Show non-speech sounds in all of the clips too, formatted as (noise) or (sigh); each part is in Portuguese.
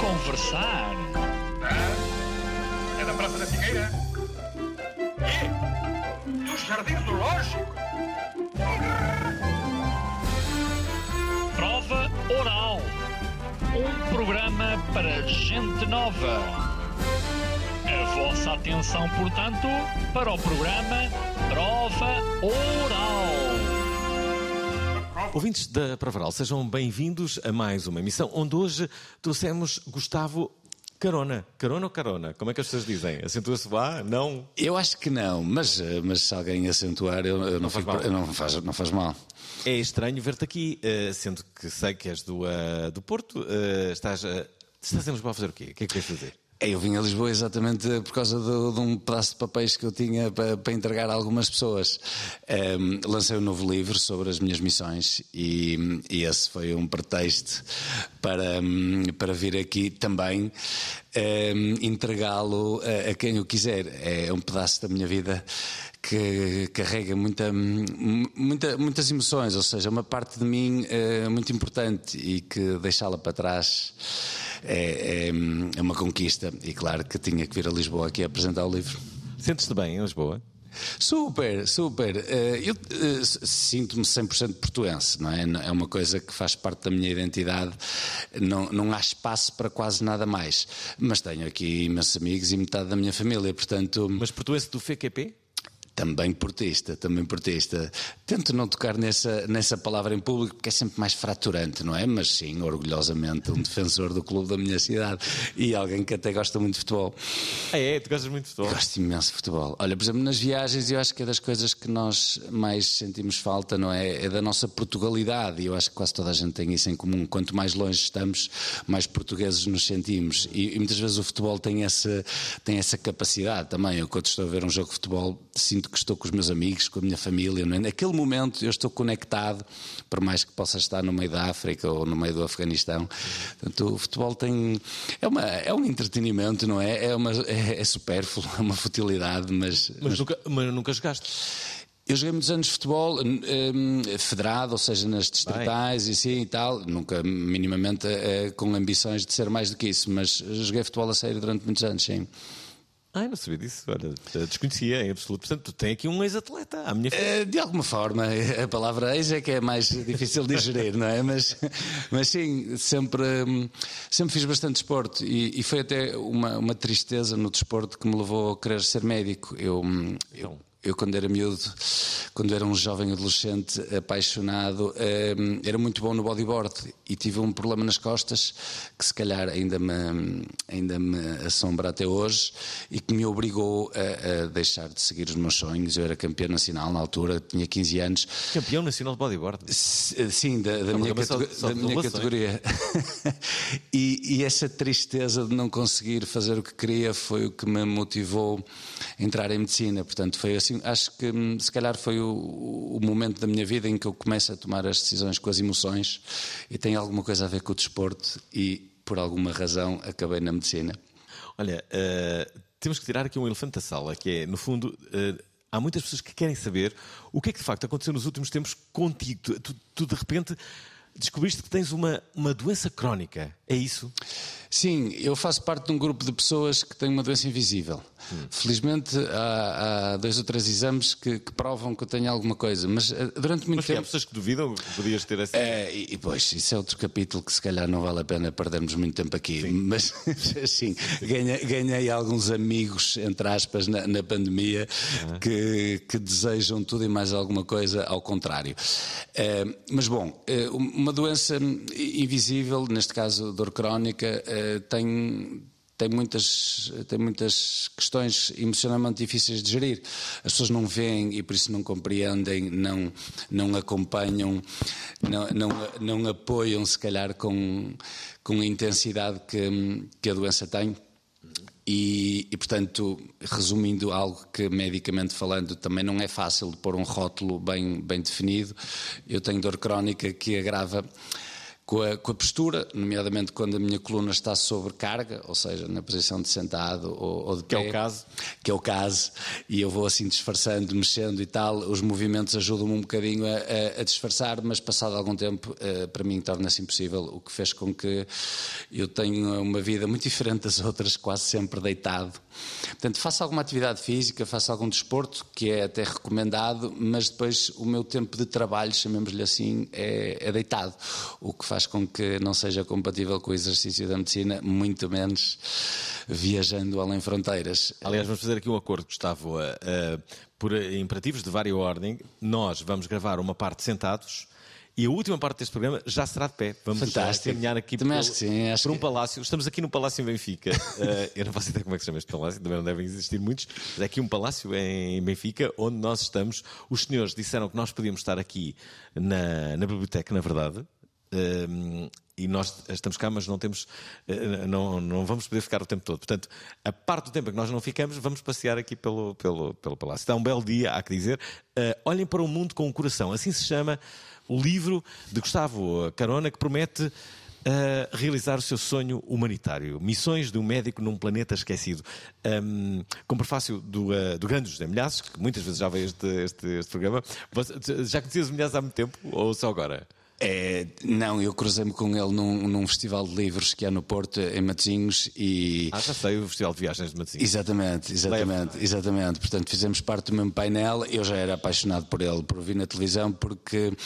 conversar. Ah, é da Praça da Figueira? E? Jardins do Lógico? Prova Oral. Um programa para gente nova. A vossa atenção, portanto, para o programa Prova Oral. Ouvintes da Provaral, sejam bem-vindos a mais uma emissão onde hoje trouxemos Gustavo Carona. Carona ou Carona? Como é que as pessoas dizem? Acentua-se lá? Não? Eu acho que não, mas, eh, mas se alguém acentuar, eu, eu não, faz fico- mal. eu não, faz, não faz mal. É estranho ver-te aqui, eh, sendo que sei que és do, eh, do Porto. estás, estás em Lisboa a fazer o quê? O que é que queres fazer? É, Eu vim a Lisboa exatamente por causa do- de um pedaço de papéis que eu tinha para, para entregar a algumas pessoas. Ehm, lancei um novo livro sobre as minhas missões e, e esse foi um pretexto para, para vir aqui também ehm, entregá-lo a, a quem eu quiser. É um pedaço da minha vida que carrega muita, muita- muitas emoções, ou seja, uma parte de mim eh, muito importante e que deixá-la para trás é, é- é uma conquista. E claro que tinha que vir a Lisboa aqui apresentar o livro. Sentes-te bem em Lisboa? Super, super. Eh, Eu eh, sinto-me 100% portuense, não é? É uma coisa que faz parte da minha identidade. Não, não há espaço para quase nada mais. Mas tenho aqui imensos amigos e metade da minha família, portanto. Mas portuense do FQP? Também portista, também portista. Tento não tocar nessa, nessa palavra em público porque é sempre mais fraturante, não é? Mas sim, orgulhosamente, um defensor do clube da minha cidade e alguém que até gosta muito de futebol. Ah, é? Tu gostas muito de futebol? Gosto imenso de futebol. Olha, por exemplo, nas viagens, eu acho que é das coisas que nós mais sentimos falta, não é? É da nossa Portugalidade. E eu acho que quase toda a gente tem isso em comum. Quanto mais longe estamos, mais portugueses nos sentimos. E, e muitas vezes o futebol tem essa, tem essa capacidade também. Eu, quando estou a ver um jogo de futebol, sinto que estou com os meus amigos, com a minha família. É? Naquele momento, eu estou conectado, por mais que possa estar no meio da África ou no meio do Afeganistão. Portanto, o futebol tem. É, uma, é um entretenimento, não é? É, uma, é, é supérfluo, (laughs) é uma futilidade, mas. Mas nunca, mas nunca jogaste? Eu joguei muitos anos de futebol hum, federado, ou seja, nas distritais e assim e tal, nunca minimamente eh, com ambições de ser mais do que isso, mas joguei futebol a sério durante muitos anos, sim. Ai, não sabia disso. Olha, desconhecia em absoluto. Portanto, tu tens aqui um ex-atleta à minha frente. Eh, De alguma forma, a palavra ex é que é mais difícil de gerir, não é? Mas, mas sim, sempre, sempre fiz bastante desporto e, e foi até uma, uma tristeza no desporto que me levou a querer ser médico. Eu, eu, eu quando era miúdo, quando era um jovem adolescente apaixonado, hum, era muito bom no bodyboard e tive um problema nas costas que se calhar ainda me, ainda me assombra até hoje e que me obrigou a, a deixar de seguir os meus sonhos. Eu era campeão nacional na altura, tinha 15 anos. Campeão nacional de bodyboard. Sim, da, da Não, minha, só- só da minha categoria. (laughs) e, e essa tristeza de não conseguir fazer o que queria foi o que me motivou a entrar em medicina. Portanto, foi assim. Acho que hum, se calhar foi o, o momento da minha vida em que eu começo a tomar as decisões com as emoções e tem alguma coisa a ver com o desporto e por alguma razão acabei na medicina. Olha, eh, temos que tirar aqui um elefante da sala, que é, no fundo, eh, há muitas pessoas que querem saber o que é que de facto aconteceu nos últimos tempos contigo. Tu, tu- tu, de repente descobriste que tens uma, uma doença crónica. É isso? Sim, eu faço parte de um grupo de pessoas que têm uma doença invisível. Felizmente há, há dois ou três exames que, que provam que eu tenho alguma coisa, mas eh, durante muito Mas que há tempo. pessoas que duvidam que podias ter essa. É, e, pois, isso é outro capítulo que se calhar não vale a pena perdermos muito tempo aqui. Mas, (laughs) assim, ganhei, ganhei alguns amigos, entre aspas, na, na pandemia, que, que desejam tudo e mais alguma coisa ao contrário. Eh, mas, bom, eh, uma doença invisível, neste caso dor crónica, eh, tem tem muitas, tem muitas questões emocionalmente difíceis de gerir. As pessoas não veem e por isso não compreendem, não, não acompanham, não, não, não apoiam, se calhar, com, com a intensidade que, que a doença tem. E, e, portanto, resumindo algo que medicamente falando também não é fácil de pôr um rótulo bem, bem definido, eu tenho dor crónica que agrava com a, com a, postura, nomeadamente quando a minha coluna está sobre carga, ou seja, na posição de sentado ou, ou de pé. Que é o caso. Que é o caso, e eu vou assim disfarçando, mexendo e tal. Os movimentos ajudam-me um bocadinho a, a, disfarçar, mas passado algum tempo, uh, para mim torna-se impossível, o que fez com que eu tenha uma vida muito diferente das outras, quase sempre deitado. Portanto, faço alguma atividade física, faço algum desporto, que é até recomendado, mas depois o meu tempo de trabalho, chamemos-lhe assim, é, é deitado, o que faz com que não seja compatível com o exercício da medicina, muito menos viajando além fronteiras. Aliás, vamos fazer aqui um acordo, Gustavo, uh, por imperativos de vária ordem. Nós vamos gravar uma parte sentados. E a última parte deste programa já será de pé. Vamos Fantástico. caminhar aqui por, sim, por um que... palácio. Estamos aqui no Palácio em Benfica. uh, (laughs) eu não faço ideia como é que se chama este palácio, também não devem existir muitos. Mas é aqui um palácio em Benfica, onde nós estamos. Os senhores disseram que nós podíamos estar aqui na, na biblioteca, na verdade e nós estamos cá, mas não temos, eh, não, não vamos poder ficar o tempo todo. Portanto, a parte do tempo em que nós não ficamos, vamos passear aqui pelo, pelo, pelo palácio. Está um belo dia, há que dizer. Uh, olhem para o mundo com o coração. Assim se chama o livro de Gustavo Carona, que promete uh, realizar o seu sonho humanitário. Missões de um médico num planeta esquecido. Um, com prefácio do, uh, do grande José Milhazes, que muitas vezes já veio este, este, este programa. Já conhecias o Milhazes há muito tempo ou só agora? É, não, eu cruzei-me com ele num, num, festival de livros que há no Porto, em Matosinhos. E... Ah, já sei, o Festival de Viagens de Matosinhos. Exatamente, exatamente, exatamente. Portanto, fizemos parte do mesmo painel. Eu já era apaixonado por ele, por ouvir na televisão, porque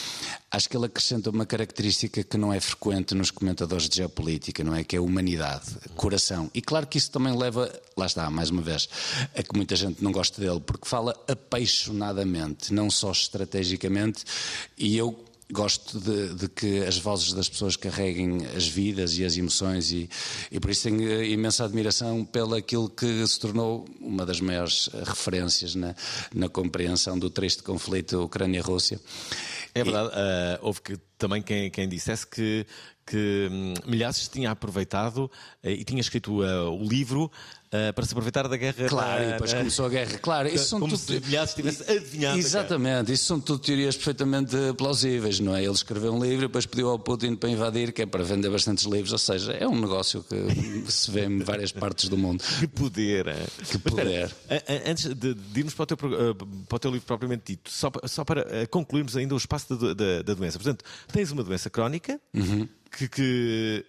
acho que ele acrescenta uma característica que não é frequente nos comentadores de geopolítica, não é? Que é a humanidade, coração. E claro que isso também leva, lá está, mais uma vez, a que muita gente não gosta dele, porque fala apaixonadamente, não só estrategicamente, e eu gosto de, de, que as vozes das pessoas carreguem as vidas e as emoções e, e por isso tenho imensa admiração pelo aquilo que se tornou uma das maiores referências na, na compreensão do triste conflito Ucrânia-Rússia. É verdade, e... uh, houve que, também quem, quem dissesse que, que hum, Milhaços tinha aproveitado uh, e tinha escrito uh, o livro Uh, para se aproveitar da guerra. Claro, e depois começou a guerra. Claro, isso são como tudo... se Milhares tivesse adivinhado. Exatamente, isso são tudo teorias perfeitamente plausíveis, não é? Ele escreveu um livro e depois pediu ao Putin para invadir, que é para vender bastantes livros, ou seja, é um negócio que (laughs) se vê em várias partes do mundo. Que poder, é? Que poder. Espera, antes de, de irmos para o, teu, para o teu livro propriamente dito, só, só para concluirmos ainda o espaço da, da, da doença. Portanto, tens uma doença crónica uhum. que, que,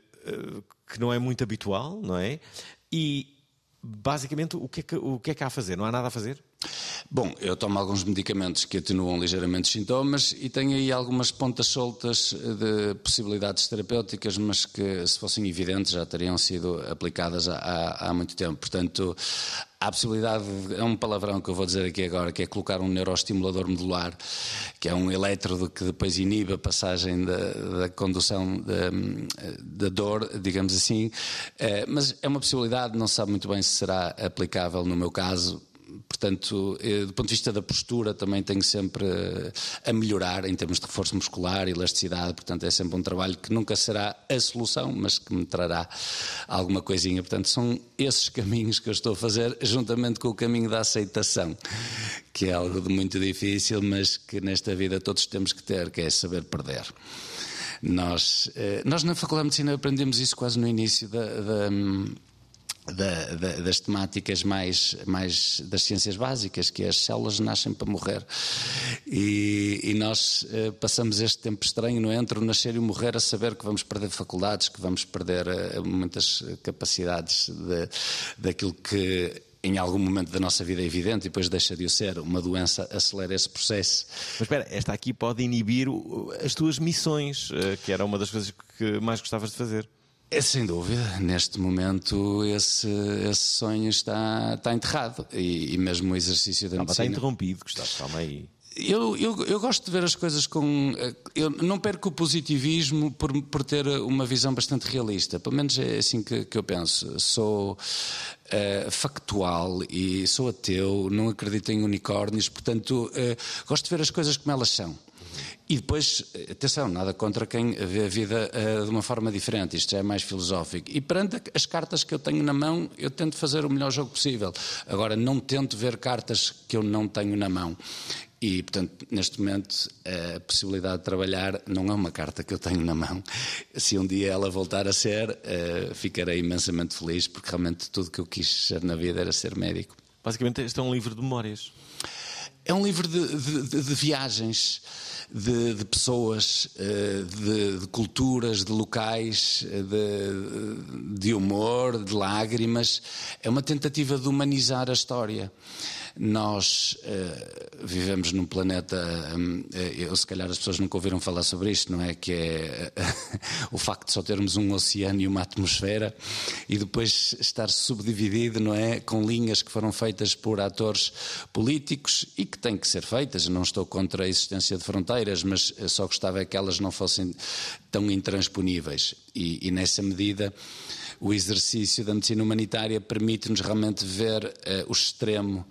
que não é muito habitual, não é? E, basicamente, o que, é que, o que é que há a fazer? Não há nada a fazer? Bom, eu tomo alguns medicamentos que atenuam ligeiramente os sintomas e tenho aí algumas pontas soltas de possibilidades terapêuticas, mas que, se fossem evidentes, já teriam sido aplicadas há, há muito tempo. Portanto, há a possibilidade, é um palavrão que eu vou dizer aqui agora, que é colocar um neuroestimulador medular, que é um elétrodo que depois inibe a passagem da, da condução da, dor, digamos assim. Eh, mas é uma possibilidade, não se sabe muito bem se será aplicável no meu caso Portanto, eh, do ponto de vista da postura, também tenho sempre eh, a melhorar em termos de reforço muscular elasticidade. Portanto, é sempre um trabalho que nunca será a solução, mas que me trará alguma coisinha. Portanto, são esses caminhos que eu estou a fazer, juntamente com o caminho da aceitação, que é algo de muito difícil, mas que nesta vida todos temos que ter, que é saber perder. Nós, eh, nós na Faculdade de Medicina aprendemos isso quase no início da, da da, da, das temáticas mais, mais das ciências básicas, que é as células nascem para morrer. E, e nós eh, passamos este tempo estranho no entre o nascer e o morrer a saber que vamos perder faculdades, que vamos perder eh, muitas capacidades de, daquilo que em algum momento da nossa vida é evidente e depois deixa de o ser. Uma doença acelera esse processo. Mas espera, esta aqui pode inibir as tuas missões, eh, que era uma das coisas que mais gostavas de fazer. É, sem dúvida, neste momento esse, esse sonho está, está enterrado e, e mesmo o exercício da Não, medicina... Está interrompido, Gustavo, calma aí. Eu, eu, eu, gosto de ver as coisas com. Eu não perco o positivismo por, por ter uma visão bastante realista. Pelo menos é assim que, que eu penso. Sou uh, factual e sou ateu, não acredito em unicórnios, portanto, uh, gosto de ver as coisas como elas são. E depois, atenção, nada contra quem vê a vida uh, de uma forma diferente, isto já é mais filosófico. E perante as cartas que eu tenho na mão, eu tento fazer o melhor jogo possível. Agora, não tento ver cartas que eu não tenho na mão. E, portanto, neste momento, a possibilidade de trabalhar não é uma carta que eu tenho na mão. Se um dia ela voltar a ser, uh, ficarei imensamente feliz, porque realmente tudo que eu quis ser na vida era ser médico. Basicamente, este é um livro de memórias. É um livro de, de, de viagens, de, de pessoas, eh, de, culturas, de locais, de, humor, de lágrimas. É uma tentativa de humanizar a história. Nós uh, vivemos num planeta, eh, eu, se calhar as pessoas nunca ouviram falar sobre isto, não é? Que é uh, (laughs) o facto de só termos um oceano e uma atmosfera e depois estar subdividido, não é? Com linhas que foram feitas por atores políticos e que têm que ser feitas. Não estou contra a existência de fronteiras, mas só gostava que elas não fossem tão intransponíveis. E, e nessa medida o exercício da medicina humanitária permite-nos realmente ver uh, o extremo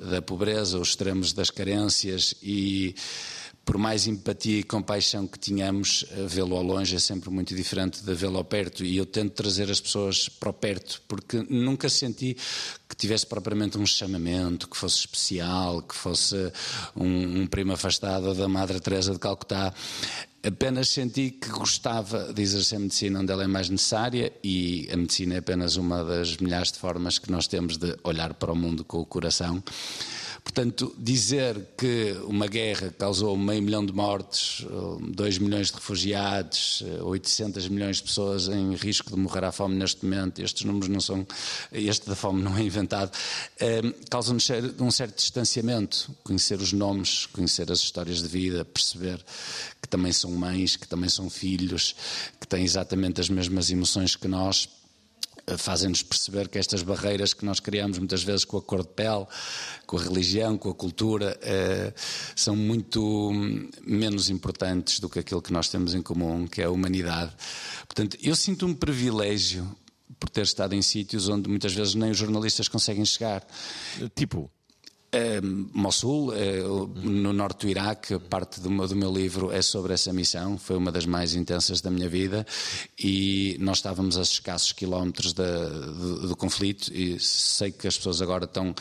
da pobreza, os extremos das carências e por mais empatia e compaixão que tenhamos, eh, vê-lo ao longe é sempre muito diferente de vê-lo ao perto. E eu tento trazer as pessoas para o perto, porque nunca senti que tivesse propriamente um chamamento, que fosse especial, que fosse um, um primo afastado da Madre Teresa de Calcutá. Apenas senti que gostava de exercer a medicina onde ela é mais necessária e a medicina é apenas uma das milhares de formas que nós temos de olhar para o mundo com o coração. Portanto, dizer que uma guerra causou meio milhão de mortes, dois milhões de refugiados, 800 milhões de pessoas em risco de morrer à fome neste momento, estes números não são, este da fome não é inventado, eh, causa-nos um certo distanciamento. Conhecer os nomes, conhecer as histórias de vida, perceber que também são mães, que também são filhos, que têm exatamente as mesmas emoções que nós fazem-nos perceber que estas barreiras que nós criamos muitas vezes com a cor de pele, com a religião, com a cultura, eh, são muito menos importantes do que aquilo que nós temos em comum, que é a humanidade. Portanto, eu sinto um privilégio por ter estado em sítios onde muitas vezes nem os jornalistas conseguem chegar. Tipo? É, Mossul, é, no norte do Iraque, parte do meu, do meu, livro é sobre essa missão, foi uma das mais intensas da minha vida e nós estávamos a escassos quilómetros da, do, do, conflito e sei que as pessoas agora estão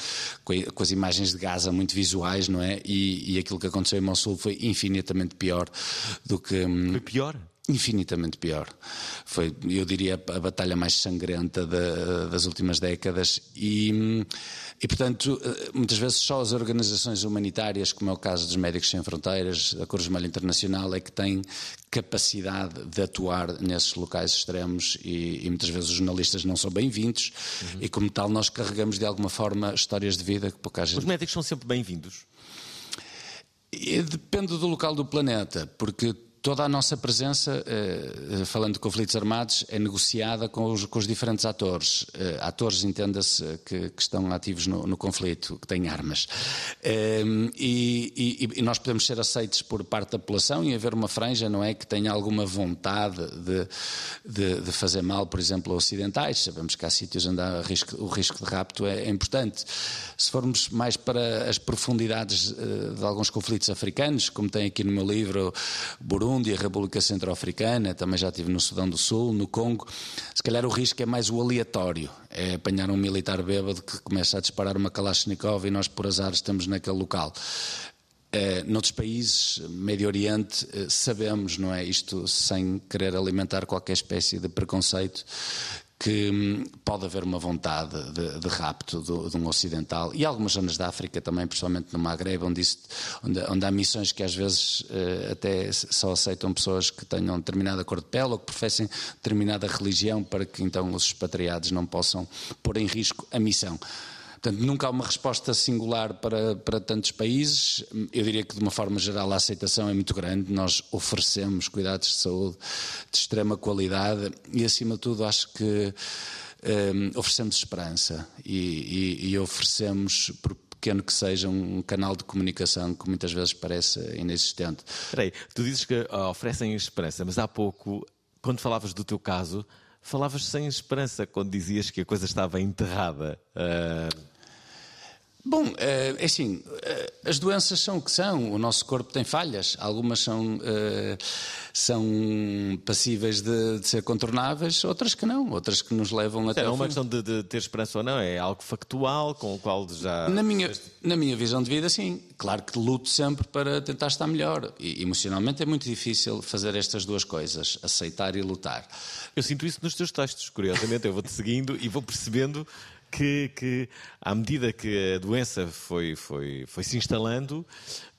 com, com as imagens de Gaza muito visuais, não é? E, e aquilo que aconteceu em Mossul foi infinitamente pior do que... Hum, foi pior? Infinitamente pior. Foi, eu diria, a batalha mais sangrenta de, das últimas décadas e hum, e, portanto, eh, muitas vezes só as organizações humanitárias, como é o caso dos Médicos Sem Fronteiras, a Cruz Vermelha Internacional, é que têm capacidade de atuar nesses locais extremos e, e muitas vezes os jornalistas não são bem-vindos uhum. e, como tal, nós carregamos de alguma forma histórias de vida que pouca gente... Os médicos são sempre bem-vindos? Depende do local do planeta, porque toda a nossa presença, eh, falando de conflitos armados, é negociada com os, com os diferentes atores. Eh, atores, entenda-se, que, que, estão ativos no, no, conflito, que têm armas. Eh, e, e, e, nós podemos ser aceitos por parte da população e haver uma franja, não é, que tenha alguma vontade de, de, de fazer mal, por exemplo, a ocidentais. Sabemos que há sítios onde há risco, o risco de rapto é, é, importante. Se formos mais para as profundidades de alguns conflitos africanos, como tem aqui no meu livro, Burundi, Burundi, a República Centro-Africana, também já estive no Sudão do Sul, no Congo. Se calhar o risco é mais o aleatório, é apanhar um militar bêbado que começa a disparar uma Kalashnikov e nós, por azar, estamos naquele local. Eh, noutros países, Médio Oriente, eh, sabemos, não é? Isto sem querer alimentar qualquer espécie de preconceito, que hum, pode haver uma vontade de, de rapto de um ocidental e algumas zonas da África também, principalmente no Maghreb, onde, isso, onde, onde há missões que às vezes uh, até só aceitam pessoas que tenham determinada cor de pele ou que professem determinada religião para que então os expatriados não possam pôr em risco a missão. Portanto, nunca há uma resposta singular para, para tantos países. Eu diria que, de uma forma geral, a aceitação é muito grande. Nós oferecemos cuidados de saúde de extrema qualidade e, acima de tudo, acho que um, oferecemos esperança e, e, e oferecemos, pequeno que seja, um canal de comunicação que muitas vezes parece inexistente. Espera aí, tu dizes que ah, oferecem esperança, mas há pouco, quando falavas do teu caso, falavas sem esperança quando dizias que a coisa estava enterrada. Uh... Bom, é assim, as doenças são o que são, o nosso corpo tem falhas, algumas são, são passíveis de, de ser contornáveis, outras que não, outras que nos levam até. Não é uma questão de, de, ter esperança ou não, é algo factual com o qual já. Na minha, na minha visão de vida, sim. Claro que luto sempre para tentar estar melhor. E emocionalmente é muito difícil fazer estas duas coisas, aceitar e lutar. Eu sinto isso nos teus textos, curiosamente, eu vou-te seguindo e vou percebendo que, que, à medida que a doença foi, foi, foi se instalando,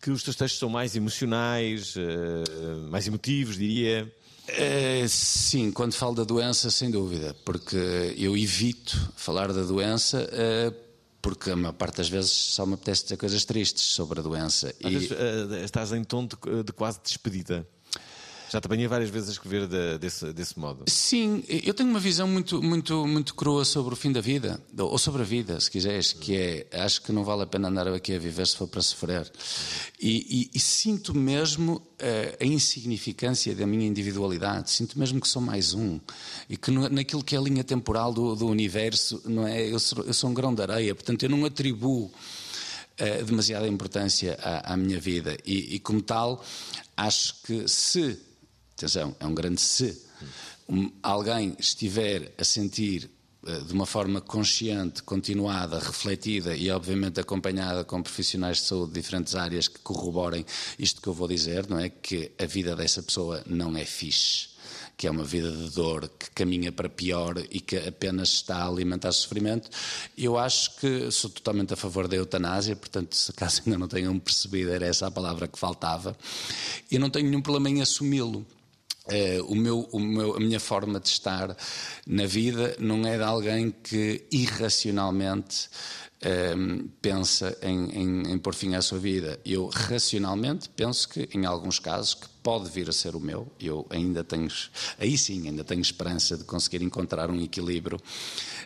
que os teus textos são mais emocionais, uh, mais emotivos, diria. É, sim, quando falo da doença, sem dúvida, porque eu evito falar da doença. Uh, porque a maior parte das vezes só me apetece dizer coisas tristes sobre a doença. Às e... vezes, estás em tom de, de quase despedida. Já te apanhei várias vezes a escrever de, desse, desse modo. Sim, eu tenho uma visão muito, muito, muito crua sobre o fim da vida, ou sobre a vida, se quiseres, que é, acho que não vale a pena andar aqui a viver se for para sofrer. E, e, e sinto mesmo a, eh, a insignificância da minha individualidade, sinto mesmo que sou mais um, e que no, naquilo que é a linha temporal do, do universo, não é, eu sou, eu sou um grão de areia, portanto eu não atribuo uh, demasiada importância à, à minha vida. E, e, como tal, acho que se atenção, é um grande se, um, alguém estiver a sentir uh, de uma forma consciente, continuada, refletida e obviamente acompanhada com profissionais de saúde de diferentes áreas que corroborem isto que eu vou dizer, não é? Que a vida dessa pessoa não é fixe que é uma vida de dor, que caminha para pior e que apenas está a alimentar sofrimento. Eu acho que sou totalmente a favor da eutanásia, portanto, se caso (laughs) ainda não tenham percebido, era essa a palavra que faltava. E não tenho nenhum problema em assumi-lo. Uh, o meu, o meu, a minha forma de estar na vida não é de alguém que irracionalmente uh, pensa em, em, em pôr fim à sua vida. Eu racionalmente penso que, em alguns casos, que pode vir a ser o meu. Eu ainda tenho, aí sim, ainda tenho esperança de conseguir encontrar um equilíbrio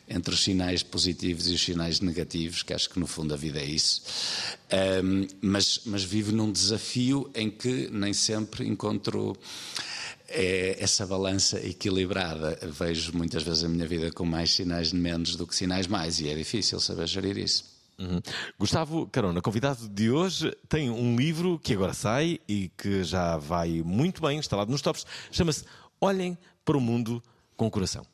entre os sinais positivos e os sinais negativos, que acho que no fundo a vida é isso. Um, mas, mas vivo num desafio em que nem sempre encontro é essa balança equilibrada. Vejo muitas vezes a minha vida com mais sinais de menos do que sinais mais, e é difícil saber gerir isso. Uhum. Gustavo Carona, convidado de hoje, tem um livro que agora sai e que já vai muito bem instalado nos tops. Chama-se Olhem para o Mundo com o Coração.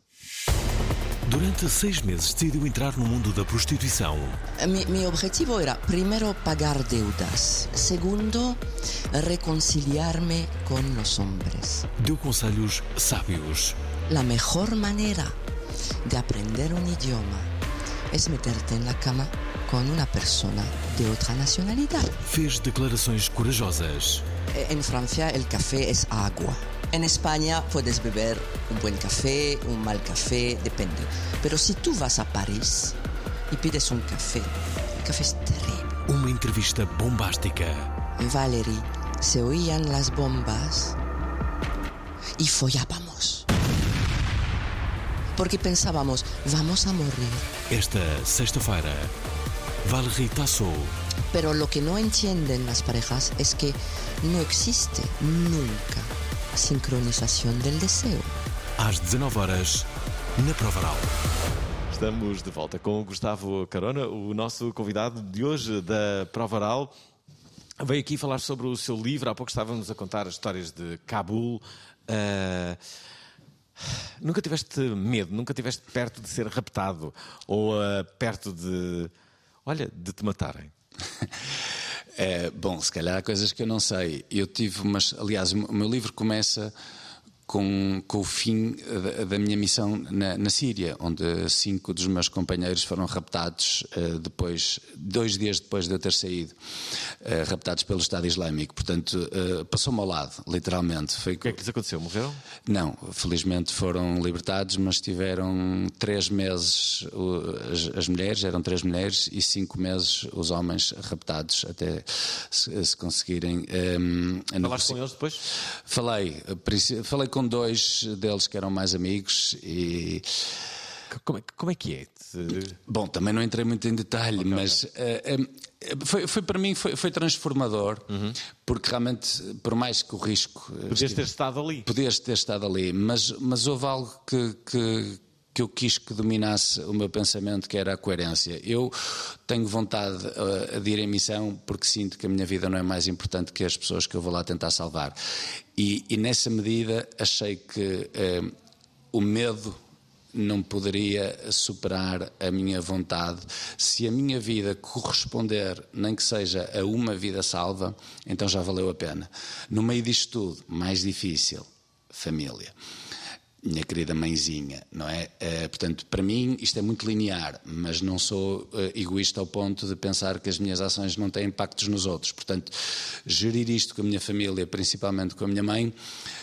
Durante seis meses decidiu entrar no mundo da prostituição. Mi, meu objetivo era, primeiro, pagar deudas. Segundo, reconciliar-me com os homens. Deu conselhos sábios. A melhor maneira de aprender um idioma é meterte na cama com uma pessoa de outra nacionalidade. Fez declarações corajosas. Em França, o café é água. En España puedes beber un buen café, un mal café, depende. Pero si tú vas a París y pides un café, el café es terrible. Uma entrevista bombástica. Valerie, se oían las bombas y follábamos. Porque pensábamos, vamos a morir. Esta sexta-feira, Valerie Tassou. Pero lo que no entienden las parejas es que no existe nunca sincronização del deseo. Às 19 horas, na Provaral. Estamos de volta com o Gustavo Carona, o nosso convidado de hoje da Provaral. Veio aqui falar sobre o seu livro. Há pouco estávamos a contar as histórias de Cabul. Uh... Nunca tiveste medo, nunca tiveste perto de ser raptado ou uh, perto de, olha, de te matarem? (laughs) É, bom, se calhar há coisas que eu não sei. Eu tive umas. Aliás, o meu livro começa com, com o fim da, da minha missão na, na, Síria, onde cinco dos meus companheiros foram raptados uh, depois, dois dias depois de eu ter saído, uh, raptados pelo Estado Islâmico. Portanto, uh, passou-me ao lado, literalmente. Foi... O que é que lhes aconteceu? Morreram? Não, felizmente foram libertados, mas tiveram três meses as, as mulheres, eram três mulheres, e cinco meses os homens raptados até se, se conseguirem. Um, Falaste com eles depois? Falei, falei com dois deles que eram mais amigos e Como é, como é que é? Bom, também não entrei muito em detalhe, okay, mas okay. Uh, uh, foi, foi, para mim foi, foi transformador, uhum. porque realmente, por mais que o risco. Podias ter estado ali. Podias ter estado ali, mas, mas houve algo que, que que eu quis que dominasse o meu pensamento, que era a coerência. Eu tenho vontade uh, de ir em missão porque sinto que a minha vida não é mais importante que as pessoas que eu vou lá tentar salvar. E, e nessa medida achei que uh, o medo não poderia superar a minha vontade. Se a minha vida corresponder, nem que seja a uma vida salva, então já valeu a pena. No meio disto tudo, mais difícil, família minha querida mãezinha, não é? Uh, portanto, para mim isto é muito linear, mas não sou uh, egoísta ao ponto de pensar que as minhas ações não têm impactos nos outros. Portanto, gerir isto com a minha família, principalmente com a minha mãe,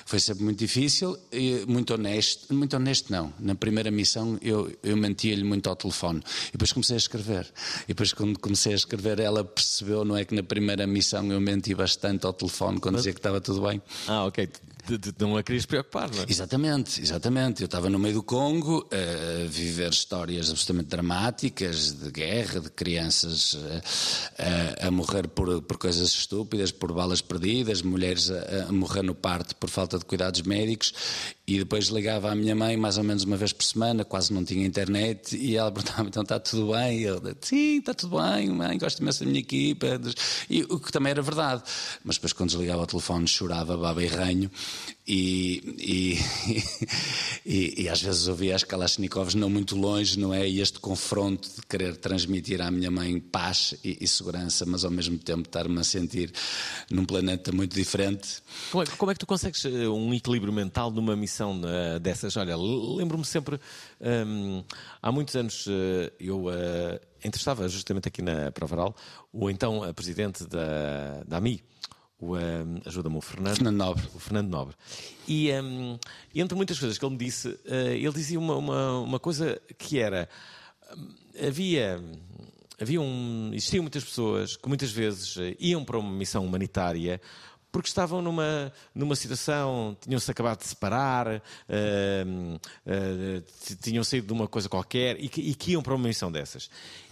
foi sempre muito difícil e muito honesto. Muito honesto, não. Na primeira missão eu, eu mentia-lhe muito ao telefone. E depois comecei a escrever. E depois, quando comecei a escrever, ela percebeu, não é? Que na primeira missão eu menti bastante ao telefone quando mas... dizia que estava tudo bem. Ah, ok de, de, não a querias preocupar, não é? Exatamente, exatamente. Eu estava no meio do Congo a viver histórias absolutamente dramáticas de guerra, de crianças a, a, a morrer por, por coisas estúpidas, por balas perdidas, mulheres a, a morrer no parto por falta de cuidados médicos e depois ligava à minha mãe mais ou menos uma vez por semana, quase não tinha internet, e ela perguntava: então está tudo bem? E eu, sim, está tudo bem, mãe, gosto imenso da minha equipa. E o que também era verdade. Mas depois, quando desligava o telefone, chorava, baba e ranho, e, e, (laughs) e, e, às vezes ouvia as Kalashnikovs não muito longe, não é? E este confronto de querer transmitir à minha mãe paz e, e segurança, mas ao mesmo tempo estar-me a sentir num planeta muito diferente. Como é, como é, que tu consegues eh, um equilíbrio mental numa missão uh, dessas? Olha, lembro-me sempre, ehm, há muitos anos uh, eu. Uh, entrevistava justamente aqui na Provaral o então presidente da, da AMI, o, um, ajuda-me, o Fernando, Fernando Nobre. O Fernando Nobre. E um, entre muitas coisas que ele me disse, uh, ele dizia uma, uma, uma, coisa que era: havia, havia um, existiam muitas pessoas que muitas vezes iam para uma missão humanitária porque estavam numa, numa situação, tinham-se acabado de separar, uh, uh, tinham saído de uma coisa qualquer e que, e que, iam para uma missão dessas.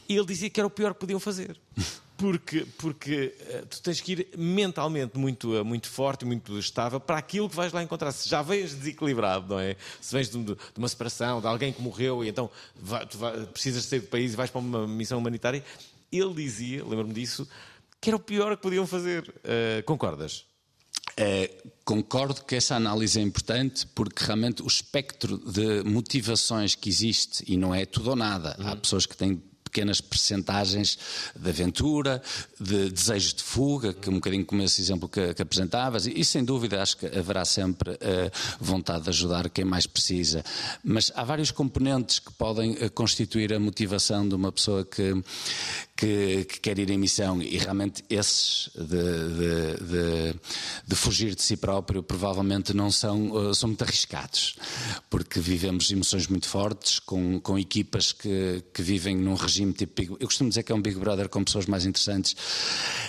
E ele dizia que era o pior que podiam fazer. (laughs) Porque, porque uh, tu tens que ir mentalmente muito, uh, muito forte, muito estável para aquilo que vais lá encontrar. Se já vens desequilibrado, não é? Se vens de, de uma separação, de alguém que morreu e então vai, tu vai, precisas sair do país e vais para uma missão humanitária, ele dizia, lembro-me disso, que era o pior que podiam fazer. Uh, concordas? É, concordo que essa análise é importante porque realmente o espectro de motivações que existe, e não é tudo ou nada, uhum. há pessoas que têm pequenas percentagens de aventura, de desejo de fuga, que um bocadinho como esse exemplo que, que apresentavas, e, e, sem dúvida acho que haverá sempre uh, vontade de ajudar quem mais precisa. Mas há vários componentes que podem uh, constituir a motivação de uma pessoa que, que, que, quer ir em missão e realmente esses de, de, de, de, fugir de si próprio provavelmente não são, são muito arriscados, porque vivemos emoções muito fortes com, com equipas que, que vivem num regime regime tipo Big Eu costumo dizer que é um Big Brother com pessoas mais interessantes,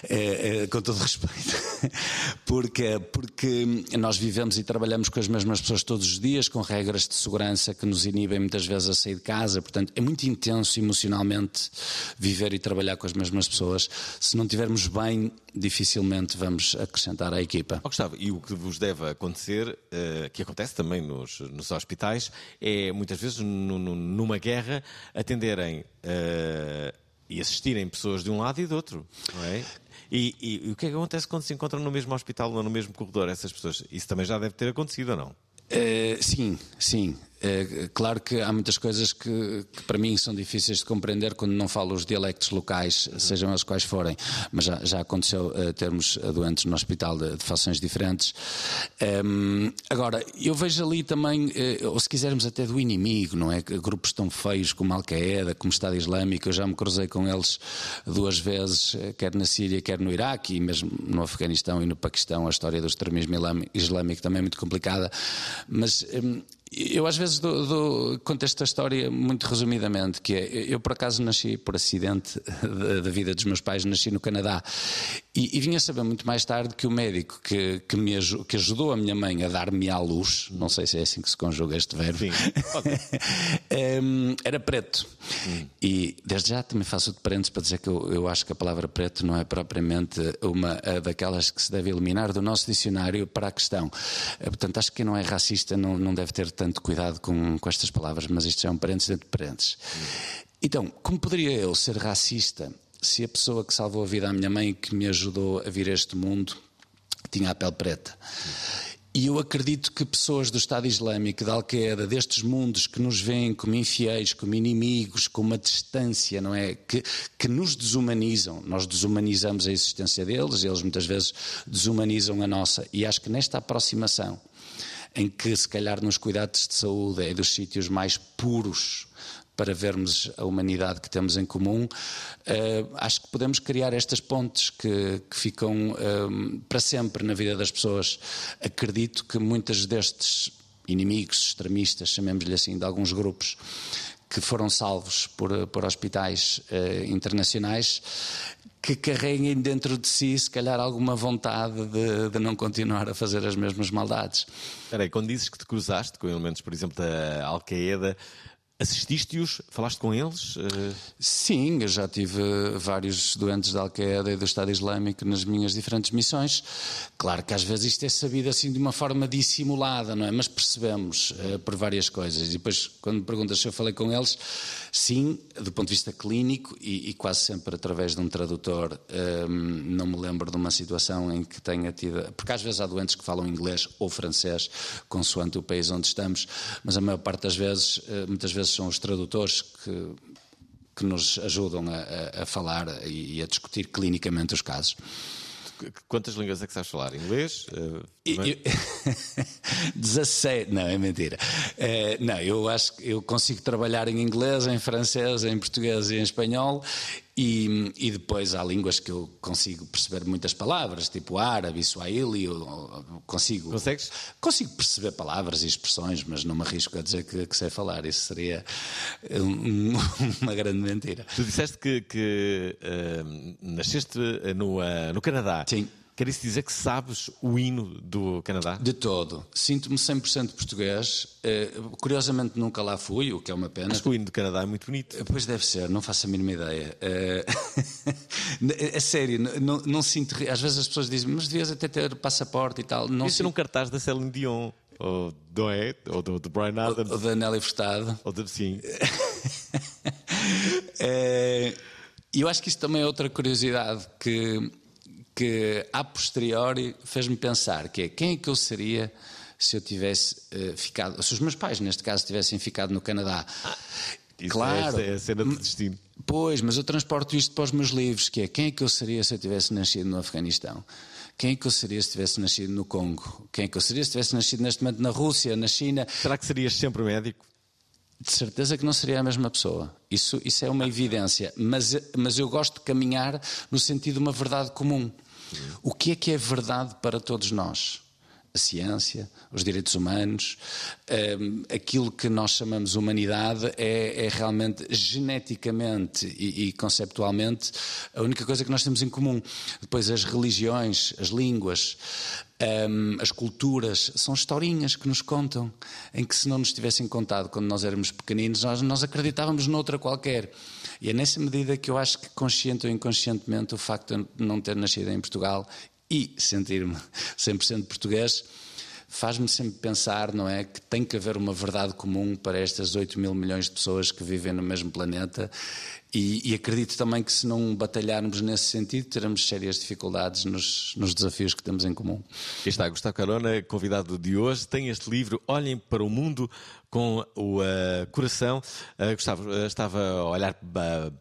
é, é, com todo respeito, (laughs) porque, porque nós vivemos e trabalhamos com as mesmas pessoas todos os dias, com regras de segurança que nos inibem muitas vezes a sair de casa. Portanto, é muito intenso emocionalmente viver e trabalhar com as mesmas pessoas. Se não tivermos bem, dificilmente vamos acrescentar à equipa. Oh, Gustavo, e o que vos deve acontecer, uh, que acontece também nos, nos hospitais, é muitas vezes numa guerra atenderem uh, e assistirem pessoas de um lado e do outro, não é? E, e, e, o que é que acontece quando se encontram no mesmo hospital ou no mesmo corredor essas pessoas? Isso também já deve ter acontecido ou não? Uh, sim, sim. É, claro que há muitas coisas que, que, para mim são difíceis de compreender quando não falo os dialectos locais, sejam as quais forem, mas já, já aconteceu uh, termos doentes no hospital de, de fações diferentes. Ehm, agora, eu vejo ali também, uh, ou se quisermos até do inimigo, não é? Grupos tão feios como Al-Qaeda, como Estado Islâmico, eu já me cruzei com eles duas vezes, eh, quer na Síria, quer no Iraque, e mesmo no Afeganistão e no Paquistão, a história do extremismo islâmico também é muito complicada, mas ehm, eu às vezes dou, dou, conto esta história muito resumidamente, que é, eu por acaso nasci por acidente (laughs) da, da vida dos meus pais, nasci no Canadá E, e vinha saber muito mais tarde que o médico que, que, me, que ajudou a minha mãe a dar-me à luz, não sei se é assim que se conjuga este verbo, Sim. (laughs) um, era preto. Hum. E desde já também faço de parênteses para dizer que eu, eu, acho que a palavra preto não é propriamente uma daquelas que se deve eliminar do nosso dicionário para a questão. Eh, portanto, acho que quem não é racista não, não deve ter tanto cuidado com, com estas palavras, mas isto já é um parênteses dentro de parênteses. Hum. Então, como poderia eu ser racista se a pessoa que salvou a vida à minha mãe que me ajudou a vir a este mundo tinha a pele preta. E eu acredito que pessoas do Estado Islâmico, da Al-Qaeda, destes mundos que nos veem como infiéis, como inimigos, com uma distância, não é? Que, que nos desumanizam. Nós desumanizamos a existência deles, eles muitas vezes desumanizam a nossa. E acho que nesta aproximação, em que se calhar nos cuidados de saúde é dos sítios mais puros para vermos a humanidade que temos em comum, uh, acho que podemos criar estas pontes que, que ficam uh, para sempre na vida das pessoas. Acredito que muitos destes inimigos extremistas, chamemos-lhe assim, de alguns grupos, que foram salvos por, por hospitais uh, internacionais, que carreguem dentro de si, se calhar, alguma vontade de, de não continuar a fazer as mesmas maldades. Espera aí, quando dizes que te cruzaste com elementos, por exemplo, da Al-Qaeda, Assististe-os? Falaste com eles? Eh, Sim, eu já tive vários doentes da Al-Qaeda e do Estado Islâmico nas minhas diferentes missões. Claro que às vezes isto é sabido assim de uma forma dissimulada, não é? Mas percebemos uh, por várias coisas. E depois, quando me perguntas se eu falei com eles, sim, do ponto de vista clínico e, e quase sempre através de um tradutor. Ehm, não me lembro de uma situação em que tenha tido. Porque às vezes há doentes que falam inglês ou francês, consoante o país onde estamos, mas a maior parte das vezes, uh, muitas vezes são os tradutores que, que nos ajudam a, a falar e, a discutir clinicamente os casos. Quantas línguas é que sabes falar? Inglês? Uh, eu, (laughs) 17, não, é mentira. Uh, não, eu acho que eu consigo trabalhar em inglês, em francês, em português e em espanhol e, e, depois há línguas que eu consigo perceber muitas palavras, tipo árabe, swahili, eu consigo. Consegues? Consigo perceber palavras e expressões, mas não me arrisco a dizer que, que sei falar. Isso seria um, (laughs) uma grande mentira. Tu disseste que, que uh, nasceste no, uh, no Canadá. Sim. Quer isso dizer que sabes o hino do Canadá? De todo. Sinto-me 100% português. Uh, curiosamente nunca lá fui, o que é uma pena. Acho que o hino do Canadá é muito bonito. Uh, pois deve ser, não faço a mínima ideia. (laughs) Uh, é sério, não, não, sinto. Às vezes as pessoas dizem, mas devias até ter passaporte e tal. Não Isso sinto... num cartaz da Celine Dion. Ou do, é, ou do, do Brian Adams. Ou, ou da Nelly Furtado. Ou de, sim. (laughs) E eu acho que isso também é outra curiosidade que que a posteriori fez-me pensar que é quem é que eu seria se eu tivesse uh, ficado, se os meus pais neste caso tivessem ficado no Canadá. Ah, claro, é a cena de destino. Pois, mas eu transporto isto para os meus livros, que é quem é que eu seria se eu tivesse nascido no Afeganistão? Quem é que eu seria se tivesse nascido no Congo? Quem é que eu seria se tivesse nascido neste momento na Rússia, na China? Será que serias sempre médico? De certeza que não seria a mesma pessoa. Isso, isso é uma evidência. Mas, mas eu gosto de caminhar no sentido de uma verdade comum. O que é que é verdade para todos nós? A ciência, os direitos humanos, um, aquilo que nós chamamos humanidade é, é realmente geneticamente e, e, conceptualmente a única coisa que nós temos em comum. Depois, as religiões, as línguas, um, as culturas, são historinhas que nos contam, em que se não nos tivessem contado quando nós éramos pequeninos, nós, nós acreditávamos noutra qualquer. E é nessa medida que eu acho que, consciente ou inconscientemente, o facto de não ter nascido em Portugal e sentir-me (laughs) 100% português faz-me sempre pensar, não é, que tem que haver uma verdade comum para estas 8 mil milhões de pessoas que vivem no mesmo planeta e, e, acredito também que se não batalharmos nesse sentido, teremos sérias dificuldades nos, nos desafios que temos em comum. Aqui está Gustavo Carona, convidado de hoje, tem este livro, Olhem para o Mundo com o uh, coração. Uh, Gustavo, uh, estava a olhar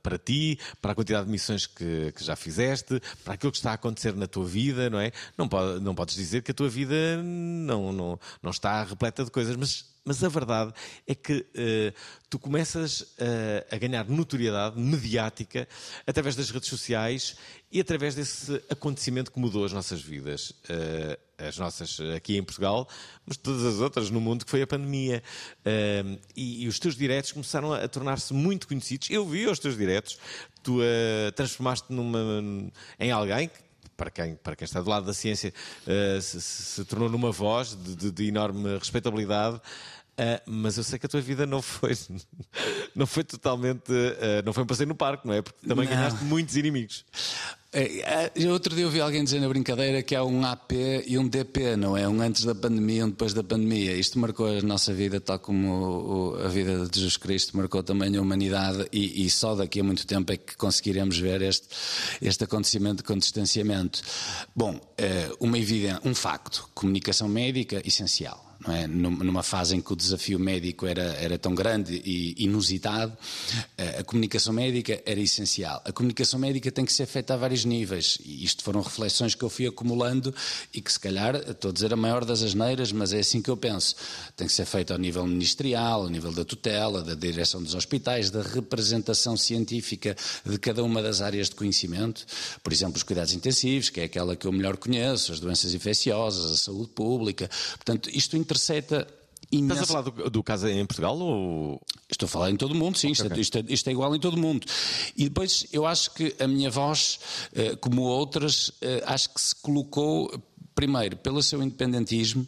para ti, para a quantidade de missões que, que, já fizeste, para aquilo que está a acontecer na tua vida, não é? Não, pode, não podes dizer que a tua vida não, não, não está repleta de coisas, mas mas a verdade é que uh, tu começas uh, a ganhar notoriedade mediática através das redes sociais e através desse acontecimento que mudou as nossas vidas. Uh, as nossas aqui em Portugal, mas todas as outras no mundo, que foi a pandemia. E, e, os teus diretos começaram a, tornar-se muito conhecidos. Eu vi os teus diretos, tu transformaste numa, em alguém para, quem, para quem está do lado da ciência, uh, se, se, tornou numa voz de, de, de enorme respeitabilidade. Uh, mas eu sei que a tua vida não foi, (laughs) não foi totalmente, uh, não foi um passeio no parque, não é? Porque também não. ganhaste muitos inimigos. É, outro dia ouvi alguém dizer na brincadeira que há um AP e um DP, não é? Um antes da pandemia e um depois da pandemia. Isto marcou a nossa vida, tal como a vida de Jesus Cristo marcou também a humanidade, e, e só daqui a muito tempo é que conseguiremos ver este, este acontecimento com distanciamento. Bom, é, uma evidência, um facto: comunicação médica essencial é? numa fase em que o desafio médico era, era tão grande e inusitado, eh, a comunicação médica era essencial. A comunicação médica tem que ser feita a vários níveis, e isto foram reflexões que eu fui acumulando e que, se calhar, estou a dizer a maior das asneiras, mas é assim que eu penso. Tem que ser feita ao nível ministerial, ao nível da tutela, da direção dos hospitais, da representação científica de cada uma das áreas de conhecimento. Por exemplo, os cuidados intensivos, que é aquela que eu melhor conheço, as doenças infecciosas, a saúde pública. Portanto, isto intercepta Imenso. Estás a falar do, do, caso em Portugal ou. Estou a falar em todo o mundo, sim, okay, isto, okay. Isto, é, isto, é, igual em todo o mundo. E depois eu acho que a minha voz, eh, como outras, eh, acho que se colocou primeiro, pelo seu independentismo,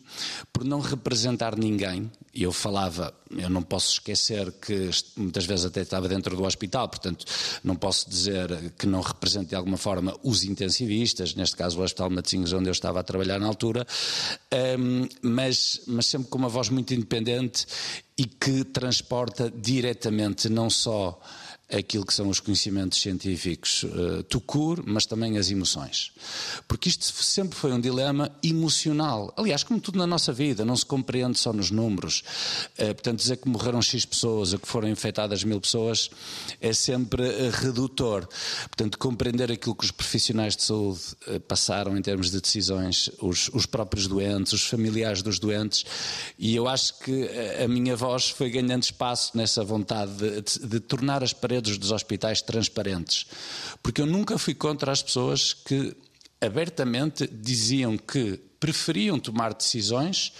por não representar ninguém. Eu falava, eu não posso esquecer que muitas vezes até estava dentro do hospital, portanto, não posso dizer que não represente de alguma forma os intensivistas, neste caso o Hospital Matosinhos, onde eu estava a trabalhar na altura, um, mas, mas sempre com uma voz muito independente e que transporta diretamente não só aquilo que são os conhecimentos científicos uh, to cure, mas também as emoções. Porque isto sempre foi um dilema emocional. Aliás, como tudo na nossa vida, não se compreende só nos números. Uh, portanto, dizer que morreram X pessoas ou que foram infectadas mil pessoas é sempre uh, redutor. Portanto, compreender aquilo que os profissionais de saúde uh, passaram em termos de decisões, os, os, próprios doentes, os familiares dos doentes, e eu acho que a minha voz foi ganhando espaço nessa vontade de, de, de tornar as paredes dos hospitais transparentes. Porque eu nunca fui contra as pessoas que abertamente diziam que preferiam tomar decisões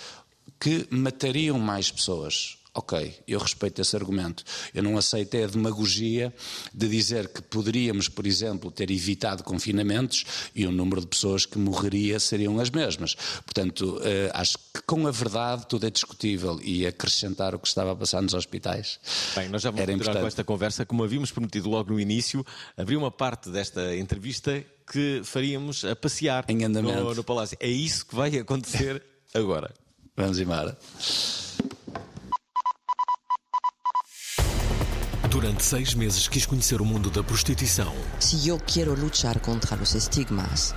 que matariam mais pessoas. Ok, eu respeito esse argumento. Eu não aceito é a demagogia de dizer que poderíamos, por exemplo, ter evitado confinamentos e o número de pessoas que morreria seriam as mesmas. Portanto, eh, acho que com a verdade tudo é discutível e acrescentar o que estava a passar nos hospitais. Bem, nós já vamos continuar com esta conversa. Como havíamos prometido logo no início, havia uma parte desta entrevista que faríamos a passear no, no Palácio. É isso que vai acontecer agora. Vamos embora. Durante seis meses quis conhecer o mundo da prostituição. Se eu quero lutar contra os estigmas,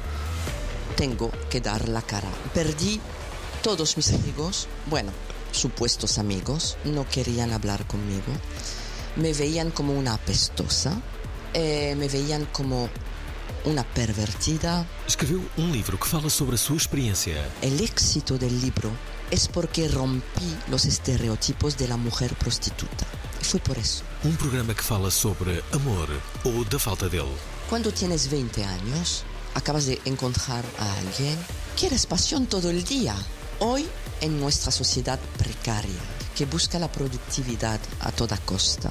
tenho que dar la cara. Perdi todos mis amigos, bueno, supuestos amigos, no querían hablar conmigo. Me veían como una apestosa, eh, me veían como uma pervertida. Escreveu um livro que fala sobre a sua experiência. O éxito do livro é porque rompi os estereotipos da mulher prostituta. Foi por isso. Um programa que fala sobre amor ou da falta dele. Quando tienes 20 anos, acabas de encontrar a alguien, quieres pasión todo el día. Hoy, en nuestra sociedad precaria, que busca la productividad a toda costa,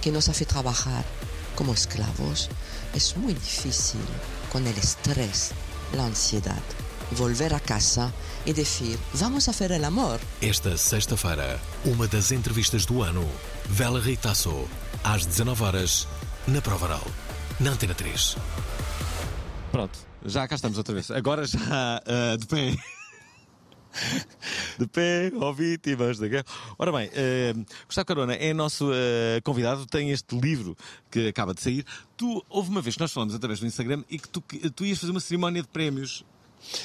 que nos hace trabajar como esclavos, es muy difícil con el estrés, la ansiedad, volver a casa e dizer vamos a fazer amor. Esta sexta-feira, uma das entrevistas do ano, Vela Reitaço, às 19 horas na Provaral, na Antena 3. Pronto, já cá estamos outra vez. Agora já uh, de pé. de pé, ó vítimas da guerra. Ora bem, uh, Gustavo Carona é nosso uh, convidado, tem este livro que acaba de sair. Tu, houve uma vez que nós falamos através do Instagram e que tu, tu ias fazer uma cerimónia de prémios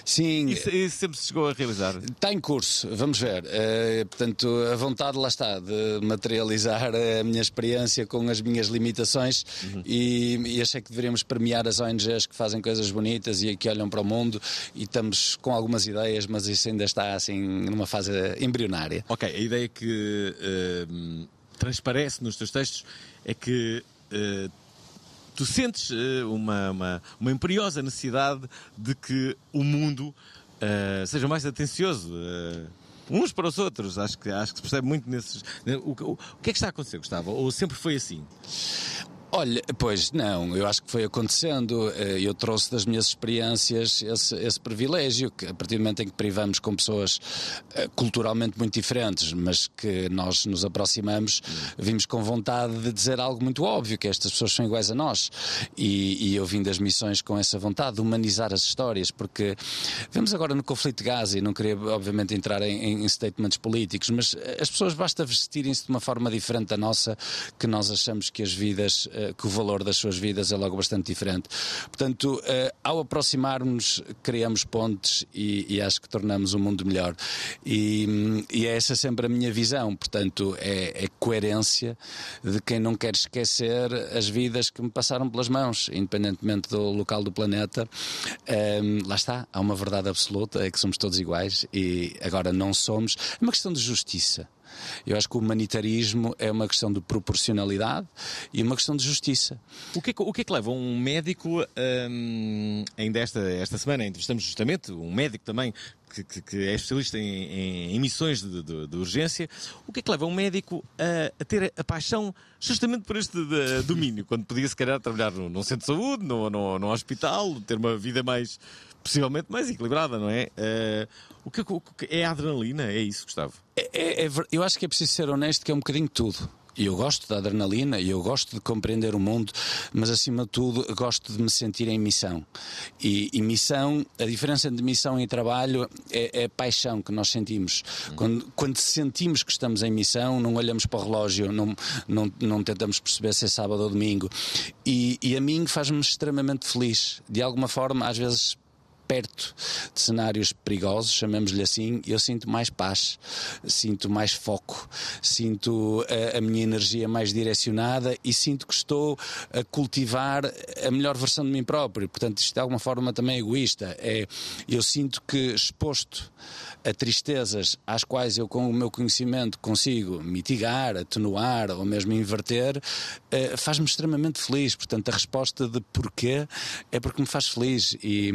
Sim. Isso, isso, sempre se chegou a realizar? Está em curso, vamos ver. Uh, portanto, a vontade lá está de materializar a minha experiência com as minhas limitações uhum. e, e, achei que deveríamos premiar as ONGs que fazem coisas bonitas e que olham para o mundo e estamos com algumas ideias, mas isso ainda está assim numa fase embrionária. Ok, a ideia que uh, transparece nos teus textos é que uh, tu sentes uh, uma, uma, uma, imperiosa necessidade de que o mundo uh, seja mais atencioso. Uh, uns para os outros, acho que, acho que se percebe muito nesses. O, o, o, que é que está a acontecer, Gustavo? Ou sempre foi assim? Olha, pois não, eu acho que foi acontecendo. Eh, eu trouxe das minhas experiências esse, esse privilégio, que a partir do momento em que privamos com pessoas uh, culturalmente muito diferentes, mas que nós nos aproximamos, vimos com vontade de dizer algo muito óbvio, que estas pessoas são iguais a nós. E, e eu vim das missões com essa vontade de humanizar as histórias, porque vemos agora no conflito de Gaza, e não queria obviamente entrar em, em statements políticos, mas as pessoas basta vestirem-se de uma forma diferente da nossa, que nós achamos que as vidas eh, que o valor das suas vidas é logo bastante diferente. Portanto, eh, ao aproximarmos, criamos pontes e, e acho que tornamos o mundo melhor. E, e, é essa sempre a minha visão. Portanto, é, é coerência de quem não quer esquecer as vidas que me passaram pelas mãos, independentemente do local do planeta. Um, ehm, lá está, há uma verdade absoluta, é que somos todos iguais e agora não somos. É uma questão de justiça. Eu acho que o humanitarismo é uma questão de proporcionalidade e uma questão de justiça. O que é que, o que, é que leva um médico, hum, ainda esta, esta semana entrevistamos justamente um médico também que, que, que, é especialista em, em emissões de, de, de, urgência, o que é que leva um médico a, a ter a paixão justamente por este de, domínio, quando podia se calhar trabalhar num, num centro de saúde, num, num, num, hospital, ter uma vida mais, possivelmente mais equilibrada, não é? Uh, o, que, o que é a adrenalina? É isso, Gustavo? É, é, é, eu acho que é preciso ser honesto que é um bocadinho tudo. E eu gosto da adrenalina e eu gosto de compreender o mundo, mas acima de tudo gosto de me sentir em missão. E, e missão, a diferença entre missão e trabalho é, é a paixão que nós sentimos. Uhum. Quando, quando sentimos que estamos em missão, não olhamos para o relógio, não, não, não tentamos perceber se é sábado ou domingo. E, e a mim faz-me extremamente feliz. De alguma forma, às vezes perto de cenários perigosos, chamemos-lhe assim, eu sinto mais paz, sinto mais foco, sinto a, a, minha energia mais direcionada e sinto que estou a cultivar a melhor versão de mim próprio. Portanto, isto de alguma forma também é egoísta. É, eu sinto que exposto a tristezas às quais eu, com o meu conhecimento, consigo mitigar, atenuar ou mesmo inverter, eh, faz-me extremamente feliz. Portanto, a resposta de porquê é porque me faz feliz. E,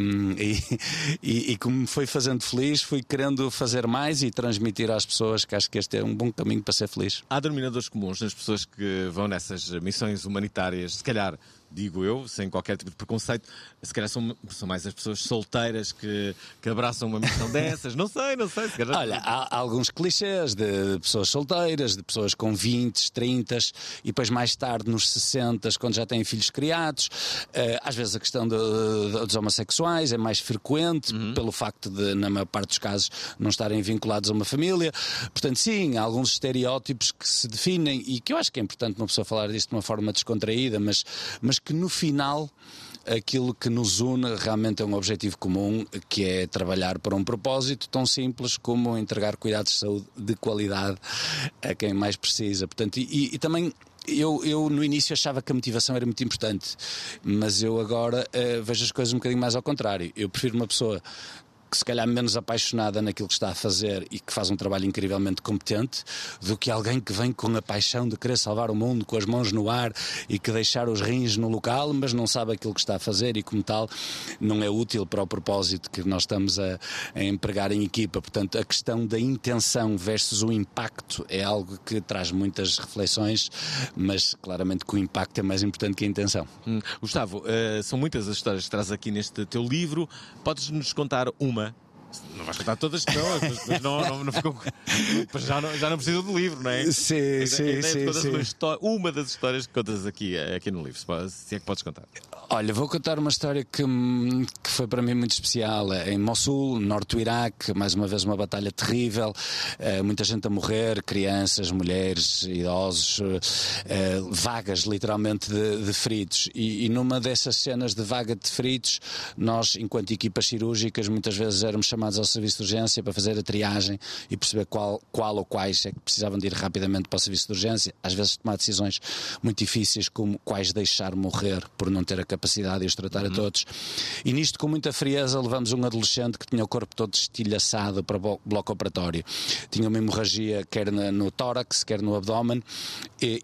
(laughs) e, e, como me foi fazendo feliz, fui querendo fazer mais e transmitir às pessoas que acho que este é um bom caminho para ser feliz. Há denominadores comuns nas pessoas que vão nessas missões humanitárias, se calhar digo eu, sem qualquer tipo de preconceito, se calhar são, são mais as pessoas solteiras que, que abraçam uma missão (laughs) dessas. Não sei, não sei. Calhar... Olha, há, há, alguns clichês de pessoas solteiras, de pessoas com 20, 30 e depois mais tarde nos 60, quando já têm filhos criados. Uh, às vezes a questão de, de, dos homossexuais é mais frequente, uhum. pelo facto de, na maior parte dos casos, não estarem vinculados a uma família. Portanto, sim, há alguns estereótipos que se definem e que eu acho que é importante uma pessoa falar disto de uma forma descontraída, mas, mas mas que no final aquilo que nos une realmente é um objetivo comum, que é trabalhar para um propósito tão simples como entregar cuidados de saúde de qualidade a quem mais precisa. Portanto, e, e também eu, eu, no início achava que a motivação era muito importante, mas eu agora uh, vejo as coisas um bocadinho mais ao contrário. Eu prefiro uma pessoa que se calhar menos apaixonada naquilo que está a fazer e que faz um trabalho incrivelmente competente, do que alguém que vem com a paixão de querer salvar o mundo com as mãos no ar e que deixar os rins no local, mas não sabe aquilo que está a fazer e, como tal, não é útil para o propósito que nós estamos a, a empregar em equipa. Portanto, a questão da intenção versus o impacto é algo que traz muitas reflexões, mas claramente que o impacto é mais importante que a intenção. Hum. Gustavo, uh, são muitas as histórias que traz aqui neste teu livro. Podes-nos contar uma? Não vais contar todas, não, mas não, não, não ficou. Já não, já não precisa do livro, não é? Sim, sim, sim. sim. Uma, uma das histórias que contas aqui, aqui no livro, se é que podes contar. Olha, vou contar uma história que, que foi para mim muito especial. É em Mossul, norte do Iraque, mais uma vez uma batalha terrível, uh, muita gente a morrer, crianças, mulheres, idosos, vagas literalmente de, de feridos. E, e, numa dessas cenas de vaga de feridos, nós, enquanto equipas cirúrgicas, muitas vezes éramos chamados ao serviço de urgência para fazer a triagem e perceber qual, qual ou quais é que precisavam de ir rapidamente para o serviço de urgência, às vezes tomar decisões muito difíceis, como quais deixar morrer por não ter a capacidade de os tratar uhum. a todos. E nisto, com muita frieza, levamos um adolescente que tinha o corpo todo estilhaçado para o bloco operatório. Tinha uma hemorragia quer no tórax, quer no abdômen.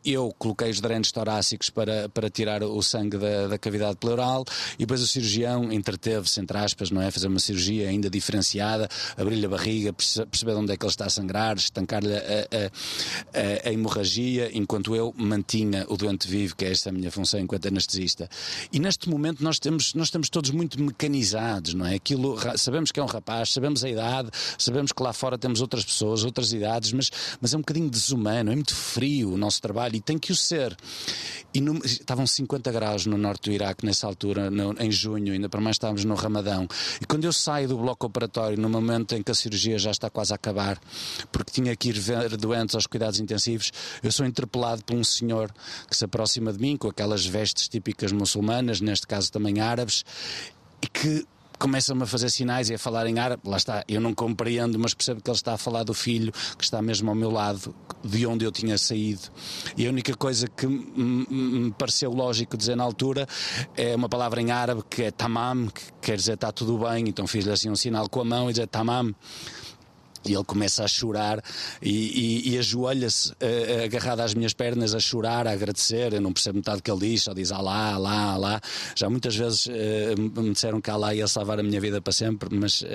Eu coloquei os drenos torácicos para, para tirar o sangue da, da cavidade pleural e depois o cirurgião entreteve-se, entre aspas, não é? Fazer uma cirurgia ainda diferenciada diferenciada, abrir-lhe a barriga, perceber onde é que ele está a sangrar, estancar-lhe a, a, a, hemorragia, enquanto eu mantinha o doente vivo, que é esta a minha função enquanto anestesista. E neste momento nós temos, nós estamos todos muito mecanizados, não é? Aquilo, sabemos que é um rapaz, sabemos a idade, sabemos que lá fora temos outras pessoas, outras idades, mas, mas é um bocadinho desumano, é muito frio o nosso trabalho e tem que o ser. E no, estavam 50 graus no norte do Iraque nessa altura, no, em junho, ainda para mais estávamos no Ramadão. E quando eu saio do bloco operatório, no momento em que a cirurgia já está quase a acabar, porque tinha que ir ver doentes aos cuidados intensivos, eu sou interpelado por um senhor que se aproxima de mim com aquelas vestes típicas muçulmanas, neste caso também árabes, e que começa-me a fazer sinais e a falar em árabe. Lá está, eu não compreendo, mas percebo que ele está a falar do filho que está mesmo ao meu lado, de onde eu tinha saído. E a única coisa que me pareceu lógico dizer na altura é uma palavra em árabe que é tamam, que quer dizer está tudo bem. Então fiz-lhe assim um sinal com a mão e dizer tamam. E ele começa a chorar e, e, e ajoelha-se uh, agarrado às minhas pernas a chorar, a agradecer. Eu não percebo metade do que ele diz, só diz Alá, Alá, Alá. Já muitas vezes uh, me disseram que Alá ia salvar a minha vida para sempre, mas uh,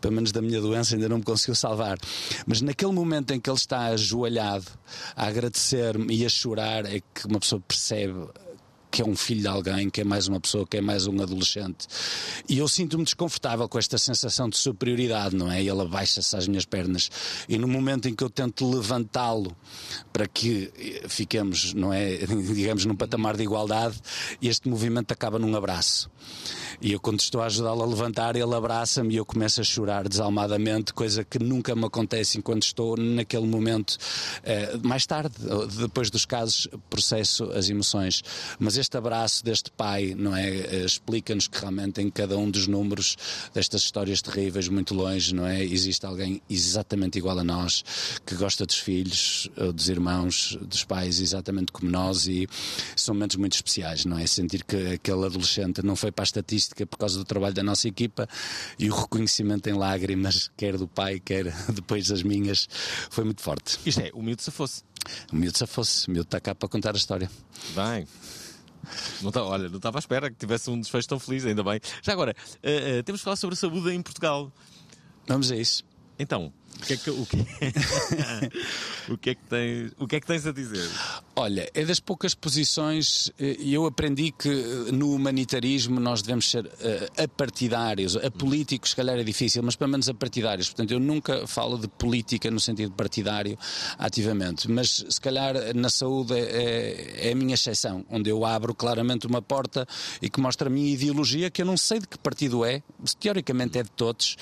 pelo menos da minha doença ainda não me conseguiu salvar. Mas naquele momento em que ele está ajoelhado a agradecer-me e a chorar, é que uma pessoa percebe que é um filho de alguém, que é mais uma pessoa, que é mais um adolescente. E eu sinto-me desconfortável com esta sensação de superioridade, não é? E ele abaixa-se às minhas pernas. E no momento em que eu tento levantá-lo para que fiquemos, não é? (laughs) Digamos, num patamar de igualdade, este movimento acaba num abraço. E eu, quando estou a ajudá-lo a levantar, ele abraça-me e eu começo a chorar desalmadamente, coisa que nunca me acontece enquanto estou naquele momento. Eh, mais tarde, depois dos casos, processo as emoções. Mas este abraço deste pai, não é? Eh, explica-nos que realmente em cada um dos números destas histórias terríveis, muito longe, não é? Existe alguém exatamente igual a nós, que gosta dos filhos, dos irmãos, dos pais, exatamente como nós, e são momentos muito especiais, não é? Sentir que aquele adolescente não foi para a estatística por causa do trabalho da nossa equipa e o reconhecimento em lágrimas, quer do pai, quer (laughs) depois das minhas, foi muito forte. Isto é, miúdo se fosse. Miúdo se fosse, o miúdo está cá para contar a história. Bem. Não tá, olha, não estava à espera que tivesse um desfecho tão feliz, ainda bem. Já agora, uh, uh, temos de falar sobre a saúde em Portugal. Vamos a isso. Então, o que é que, o que, (laughs) o que, é que, tens, o que é que tens a dizer? Olha, é das poucas posições, e eu aprendi que eh, no humanitarismo nós devemos ser uh, apartidários. A políticos, se calhar, é difícil, mas pelo menos apartidários. Portanto, eu nunca falo de política no sentido partidário ativamente, mas se calhar na saúde é, é, é a minha exceção, onde eu abro claramente uma porta e que mostra a minha ideologia, que eu não sei de que partido é, teoricamente é de todos,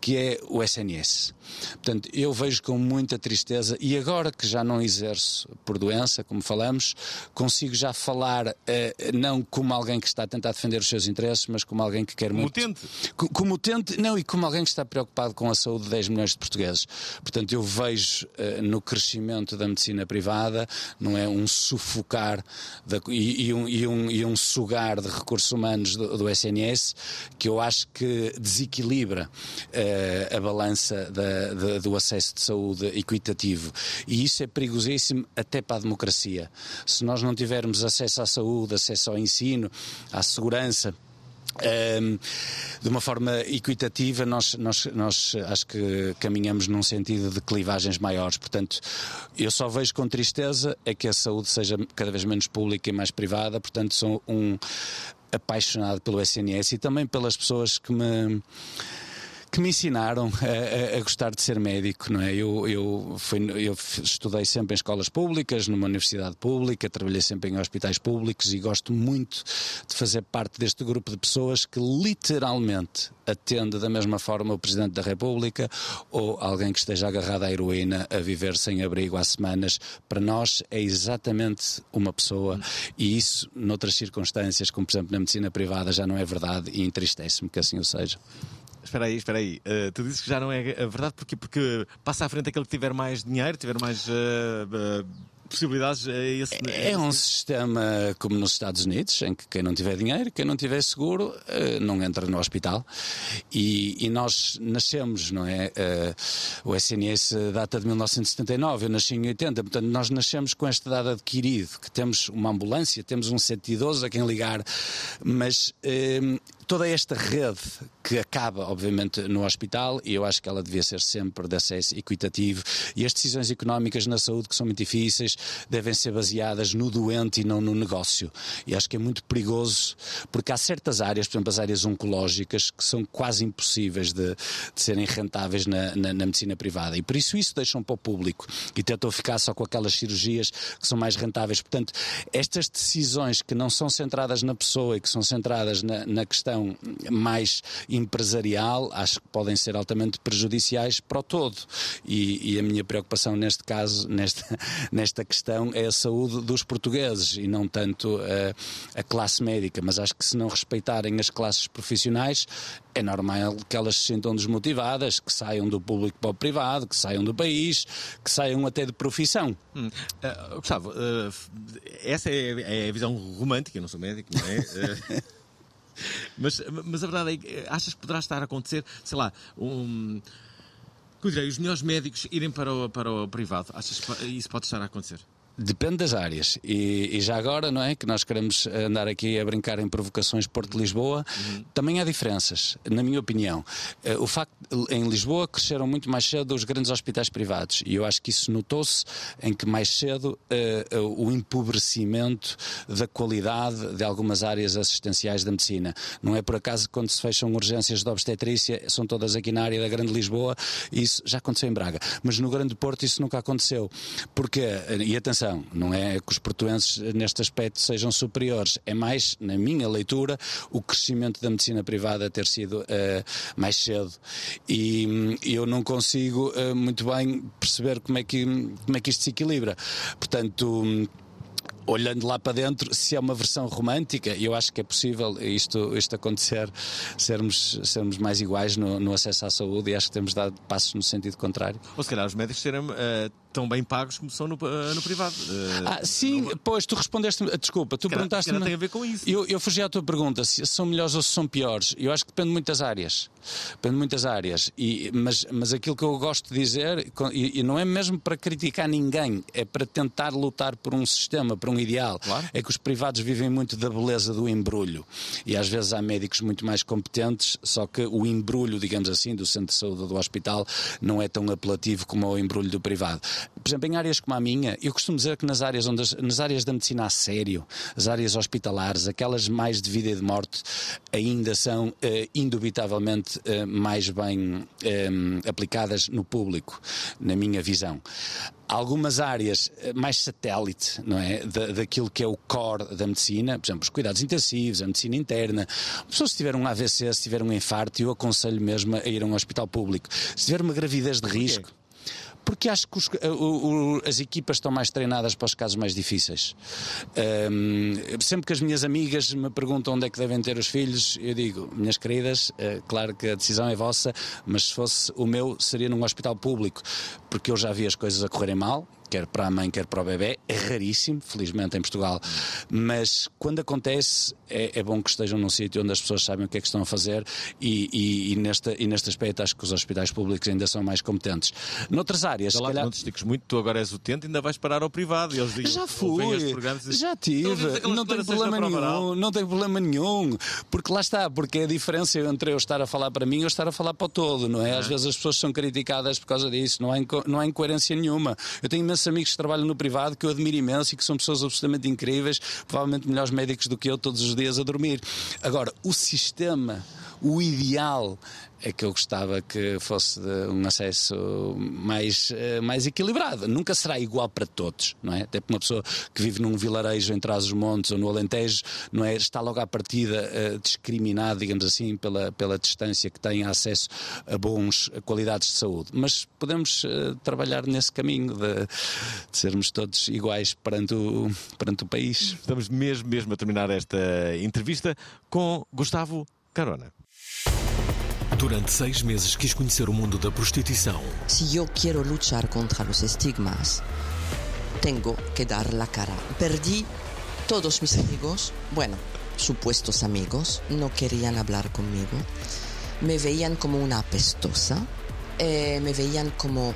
que é o SNS. Portanto, eu vejo com muita tristeza e agora que já não exerço por doença, como falamos, consigo já falar eh, não como alguém que está a tentar defender os seus interesses, mas como alguém que quer como muito. Tente. Como utente. Não, e como alguém que está preocupado com a saúde de 10 milhões de portugueses. Portanto, eu vejo eh, no crescimento da medicina privada, não é um sufocar da, e, e, um, e, um, e, um, sugar de recursos humanos do, do SNS que eu acho que desequilibra eh, a balança da, da, do acesso de saúde equitativo. E isso é perigosíssimo até para a democracia. Se nós não tivermos acesso à saúde, acesso ao ensino, à segurança, um, de uma forma equitativa, nós, nós, nós acho que caminhamos num sentido de clivagens maiores. Portanto, eu só vejo com tristeza é que a saúde seja cada vez menos pública e mais privada. Portanto, sou um apaixonado pelo SNS e também pelas pessoas que me que me ensinaram a, a, a, gostar de ser médico, não é? Eu, eu, fui, eu estudei sempre em escolas públicas, numa universidade pública, trabalhei sempre em hospitais públicos e gosto muito de fazer parte deste grupo de pessoas que literalmente atende da mesma forma o Presidente da República ou alguém que esteja agarrado à heroína a viver sem abrigo há semanas. Para nós é exatamente uma pessoa e isso, noutras circunstâncias, como por exemplo na medicina privada, já não é verdade e entristece-me que assim o seja. Espera aí, espera aí. Uh, tu dizes que já não é verdade porque, porque passa à frente aquele que tiver mais dinheiro, tiver mais. Uh, uh, possibilidades a esse. É, é um sistema como nos Estados Unidos, em que quem não tiver dinheiro, quem não tiver seguro, não entra no hospital. E, e nós nascemos, não é? O SNS data de 1979, eu nasci em 80, portanto nós nascemos com este dado adquirido, que temos uma ambulância, temos um 112 a quem ligar, mas toda esta rede que acaba, obviamente, no hospital, e eu acho que ela devia ser sempre de acesso equitativo, e as decisões económicas na saúde, que são muito difíceis, devem ser baseadas no doente e não no negócio. E acho que é muito perigoso, porque há certas áreas, por exemplo, as áreas oncológicas, que são quase impossíveis de, de serem rentáveis na, na, na, medicina privada. E por isso isso deixam para o público e tentam ficar só com aquelas cirurgias que são mais rentáveis. Portanto, estas decisões que não são centradas na pessoa e que são centradas na, na questão mais empresarial, acho que podem ser altamente prejudiciais para o todo. E, e a minha preocupação neste caso, nesta, (laughs) nesta questão, é a saúde dos portugueses e não tanto a, a classe médica. Mas acho que se não respeitarem as classes profissionais, é normal que elas se sintam desmotivadas, que saiam do público para o privado, que saiam do país, que saiam até de profissão. Hum. Uh, Gustavo, uh, essa é, é, a visão romântica, eu não sou médico, não é? Uh, (laughs) mas, mas a verdade é que achas que poderá estar a acontecer, sei lá, um. Os melhores médicos irem para o, para o privado. Achas que isso pode estar a acontecer? Depende das áreas. E, e, já agora, não é? Que nós queremos andar aqui a brincar em provocações Porto-Lisboa, uhum. também há diferenças, na minha opinião. Uh, o facto em Lisboa cresceram muito mais cedo os grandes hospitais privados e eu acho que isso notou-se em que mais cedo uh, o empobrecimento da qualidade de algumas áreas assistenciais da medicina. Não é por acaso que quando se fecham urgências de obstetrícia, são todas aqui na área da Grande Lisboa, isso já aconteceu em Braga. Mas no Grande Porto isso nunca aconteceu. Porque, e atenção, atenção, não é que os portuenses neste aspecto sejam superiores, é mais, na minha leitura, o crescimento da medicina privada ter sido uh, mais cedo. E um, eu não consigo uh, muito bem perceber como é, que, como é que isto se equilibra. Portanto. Um, olhando lá para dentro, se é uma versão romântica, eu acho que é possível isto, isto acontecer, sermos, sermos mais iguais no, no acesso à saúde e acho que temos dado passos no sentido contrário. Ou se calhar os médicos serem uh, tão bem pagos como são no, uh, no privado. Uh, ah, sim, não... pois tu respondeste, desculpa, tu perguntaste. Não tem a ver com isso. Eu, eu fugi à tua pergunta, se são melhores ou se são piores. Eu acho que depende de muitas áreas. Depende de muitas áreas. E, mas, mas aquilo que eu gosto de dizer, e, e não é mesmo para criticar ninguém, é para tentar lutar por um sistema, por um ideal. Claro. É que os privados vivem muito da beleza do embrulho. E às vezes há médicos muito mais competentes, só que o embrulho, digamos assim, do centro de saúde do hospital não é tão apelativo como o embrulho do privado por exemplo, em áreas como a minha, eu costumo dizer que nas áreas, onde, nas áreas da medicina a sério, as áreas hospitalares, aquelas mais de vida e de morte, ainda são eh, indubitavelmente eh, mais bem eh, aplicadas no público, na minha visão algumas áreas mais satélite, não é? Da, daquilo que é o core da medicina, por exemplo, os cuidados intensivos, a medicina interna. A pessoa, se tiver um AVC, se tiver um infarto, eu aconselho mesmo a ir a um hospital público. Se tiver uma gravidez de risco. Porque acho que os, o, o, as equipas estão mais treinadas para os casos mais difíceis. Um, sempre que as minhas amigas me perguntam onde é que devem ter os filhos, eu digo, minhas queridas, é claro que a decisão é vossa, mas se fosse o meu, seria num hospital público, porque eu já vi as coisas a correrem mal, quer para a mãe, quer para o bebê. É raríssimo, felizmente, em Portugal. Mas quando acontece, é, é bom que estejam num sítio onde as pessoas sabem o que é que estão a fazer e, e, e, nesta, e neste aspecto acho que os hospitais públicos ainda são mais competentes. Noutras áreas, lá calhar... não te muito, tu agora és utente, ainda vais parar ao privado. E eles digam, já fui, já tive, não tem problema nenhum, não tem problema nenhum, porque lá está, porque é a diferença entre eu estar a falar para mim ou estar a falar para o todo, não é? Às vezes as pessoas são criticadas por causa disso, não há, não há incoerência nenhuma. Eu tenho imensos amigos que trabalham no privado que eu admiro imenso e que são pessoas absolutamente incríveis, provavelmente melhores médicos do que eu todos os dias a dormir. Agora, o sistema, o ideal é que eu gostava que fosse um acesso mais, eh, mais equilibrado. Nunca será igual para todos, não é? Até para uma pessoa que vive num vilarejo em Trás-os-Montes ou no Alentejo, não é? Está logo à partida uh, discriminado, digamos assim, pela, pela distância que tem acesso a bons qualidades de saúde. Mas podemos uh, trabalhar nesse caminho de, de, sermos todos iguais perante o, perante o país. Estamos mesmo, mesmo a terminar esta entrevista com Gustavo Carona. Durante seis meses quis conhecer o mundo da prostituição. Se eu quero lutar contra os estigmas, tenho que dar la cara. Perdi todos mis amigos, bueno, supuestos amigos, no querían hablar conmigo. Me veían como una apestosa, eh, me veían como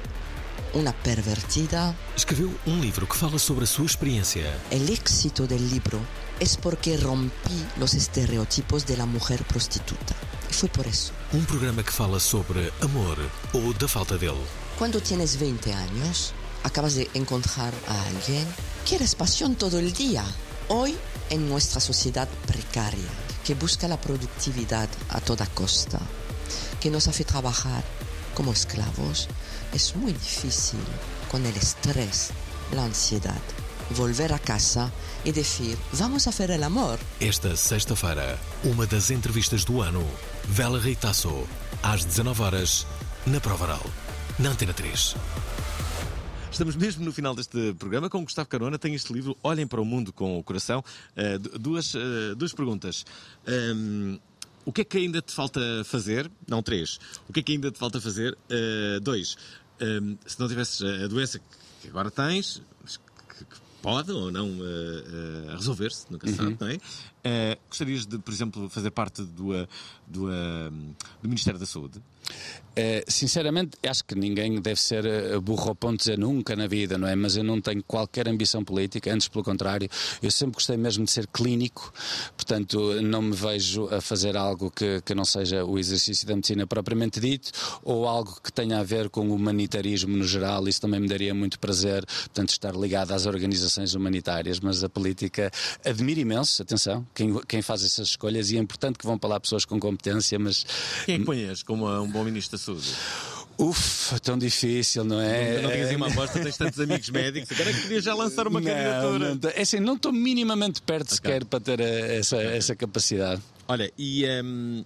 una pervertida. Escreveu um livro que fala sobre a sua experiência. El éxito del libro es porque rompí los estereotipos de la mujer prostituta. Y fue por eso. Um programa que fala sobre amor ou da falta dele. Cuando tienes 20 años, acabas de encontrar a alguien, quieres pasión todo el día. Hoy, en nuestra sociedad precaria, que busca la productividad a toda costa, que nos hace trabajar como esclavos, es muy difícil con el estrés, la ansiedad, volver a casa y decir, vamos a hacer el amor. Esta sexta-feira, uma das entrevistas do ano. Vela Reitaço, às 19 horas na Provaral, na Antena 3. Estamos mesmo no final deste programa com Gustavo Carona. Tem este livro, Olhem para o Mundo com o Coração. Uh, duas, uh, duas perguntas. Um, o que é que ainda te falta fazer? Não, três. O que é que ainda te falta fazer? Uh, dois. Um, se não tivesses a doença que agora tens, pode ou não resolver-se, nunca se sabe, Uhum. não é? gostarias de, por exemplo, fazer parte do, do, do Ministério da Saúde? Eh, sinceramente, acho que ninguém deve ser eh, burro ao ponto de dizer nunca na vida, não é? Mas eu não tenho qualquer ambição política, antes pelo contrário. Eu sempre gostei mesmo de ser clínico, portanto, não me vejo a fazer algo que, que não seja o exercício da medicina propriamente dito ou algo que tenha a ver com o humanitarismo no geral. Isso também me daria muito prazer, portanto, estar ligado às organizações humanitárias. Mas a política admiro imenso, atenção, quem, quem faz essas escolhas e é importante que vão para lá pessoas com competência, mas. Quem é que ponhas como um bom Ministro da Saúde? Uf, tão difícil, não é? Não, não tinhas uma aposta, tens tantos amigos médicos, agora é que podias já lançar uma não, candidatura. Não, é assim, não estou minimamente perto sequer para ter eh, essa, essa capacidade. Olha, e hum,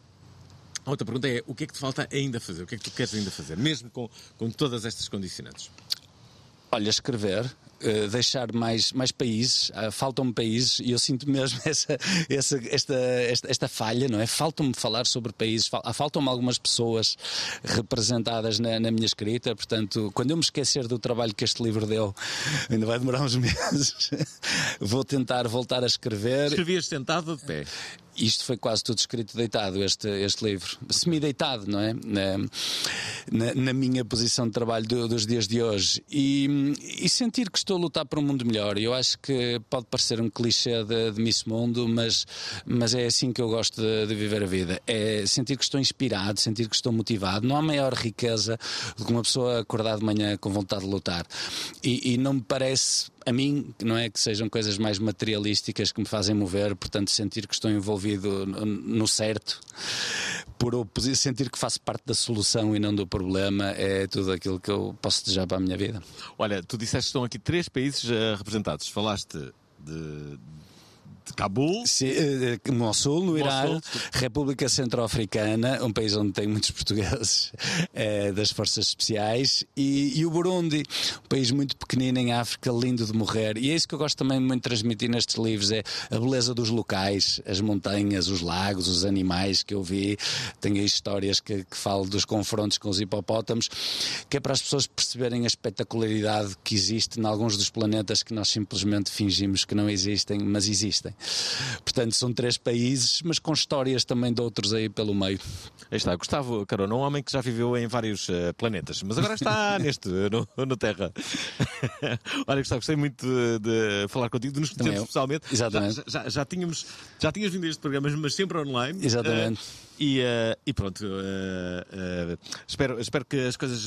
a outra pergunta é: o que é que te falta ainda fazer? O que é que tu queres ainda fazer, mesmo com, com todas estas condicionantes? Olha, escrever, eh, deixar mais, mais países, ah, faltam-me países e eu sinto mesmo (laughs) essa, essa, esta, esta, esta falha, não é? Faltam-me falar sobre países, ah, faltam-me algumas pessoas representadas na, na minha escrita, portanto, quando eu me esquecer do trabalho que este livro deu, (laughs) ainda vai demorar uns (laughs) meses, vou tentar voltar a escrever. Escrevias sentado ou de pé? Isto foi quase tudo escrito deitado, este, este livro. Semi-deitado, não é? Na, na- minha posição de trabalho do- dos dias de hoje. E, e sentir que estou a lutar por um mundo melhor. Eu acho que pode parecer um clichê de, de Miss Mundo, mas, mas é assim que eu gosto de, de viver a vida. É sentir que estou inspirado, sentir que estou motivado. Não há maior riqueza do que uma pessoa acordar de manhã com vontade de lutar. E, e não me parece a mim, não é que sejam coisas mais materialísticas que me fazem mover, portanto, sentir que estou envolvido no, certo, por sentir que faço parte da solução e não do problema, é tudo aquilo que eu posso desejar para a minha vida. Olha, tu disseste que estão aqui três países eh, representados. Falaste de, de Cabul, Sim, eh, Mossul, no Irã. República Centro-Africana, um país onde tem muitos (laughs) portugueses eh, das Forças Especiais, e, e o Burundi, um país muito pequenino em África, lindo de morrer. E é isso que eu gosto também muito de transmitir nestes livros: é a beleza dos locais, as montanhas, os lagos, os animais que eu vi. Tenho aí histórias que, que falo dos confrontos com os hipopótamos, que é para as pessoas perceberem a espetacularidade que existe em alguns dos planetas que nós simplesmente fingimos que não existem, mas existem. Portanto, são três países, mas com histórias também de outros aí pelo meio. Aí está, Gustavo Carona, um homem que já viveu em vários eh, planetas, mas agora está (laughs) neste, no, no Terra. (laughs) Olha, Gustavo, gostei muito de, de falar contigo, de nos conhecermos pessoalmente. Exatamente. Já, já, já tínhamos, já tinhas vindo a este programa, mas sempre online. Exatamente. Eh, e, eh, e pronto, espero, espero que as coisas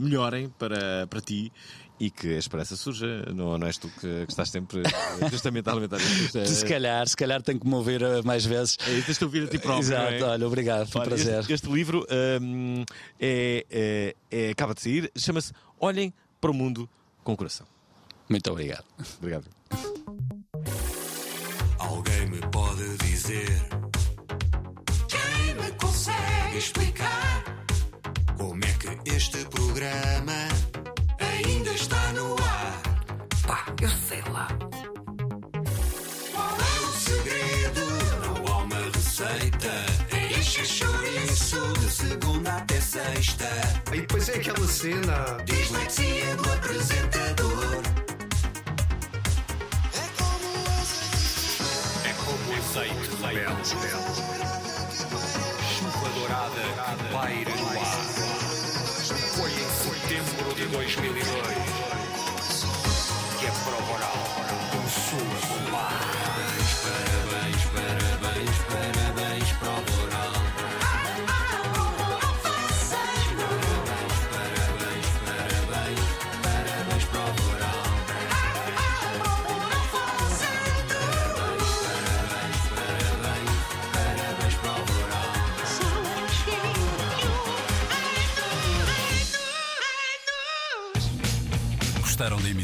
melhorem para, para ti e que a esperança surja. Não, não és tu que, que estás sempre (laughs) justamente a alimentar isto. Se calhar, se calhar tenho que me ouvir eh, mais vezes. É, tens de ouvir a ti próprio. Exato, é? olha, obrigado, foi um prazer. Este, este livro hum, é, é- é- acaba de sair, chama-se Olhem para o Mundo com o Coração. Muito obrigado. Obrigado. Alguém me pode dizer Quem me consegue explicar Como é que este programa está no ar Pá, eu sei lá. Qual é o segredo? Não há uma receita É encher chouriço De segunda até sexta E depois é aquela cena. Dislexia do apresentador É como o azeite rebelde. Chuva dourada que paira no ar. De 2002 que a prova oral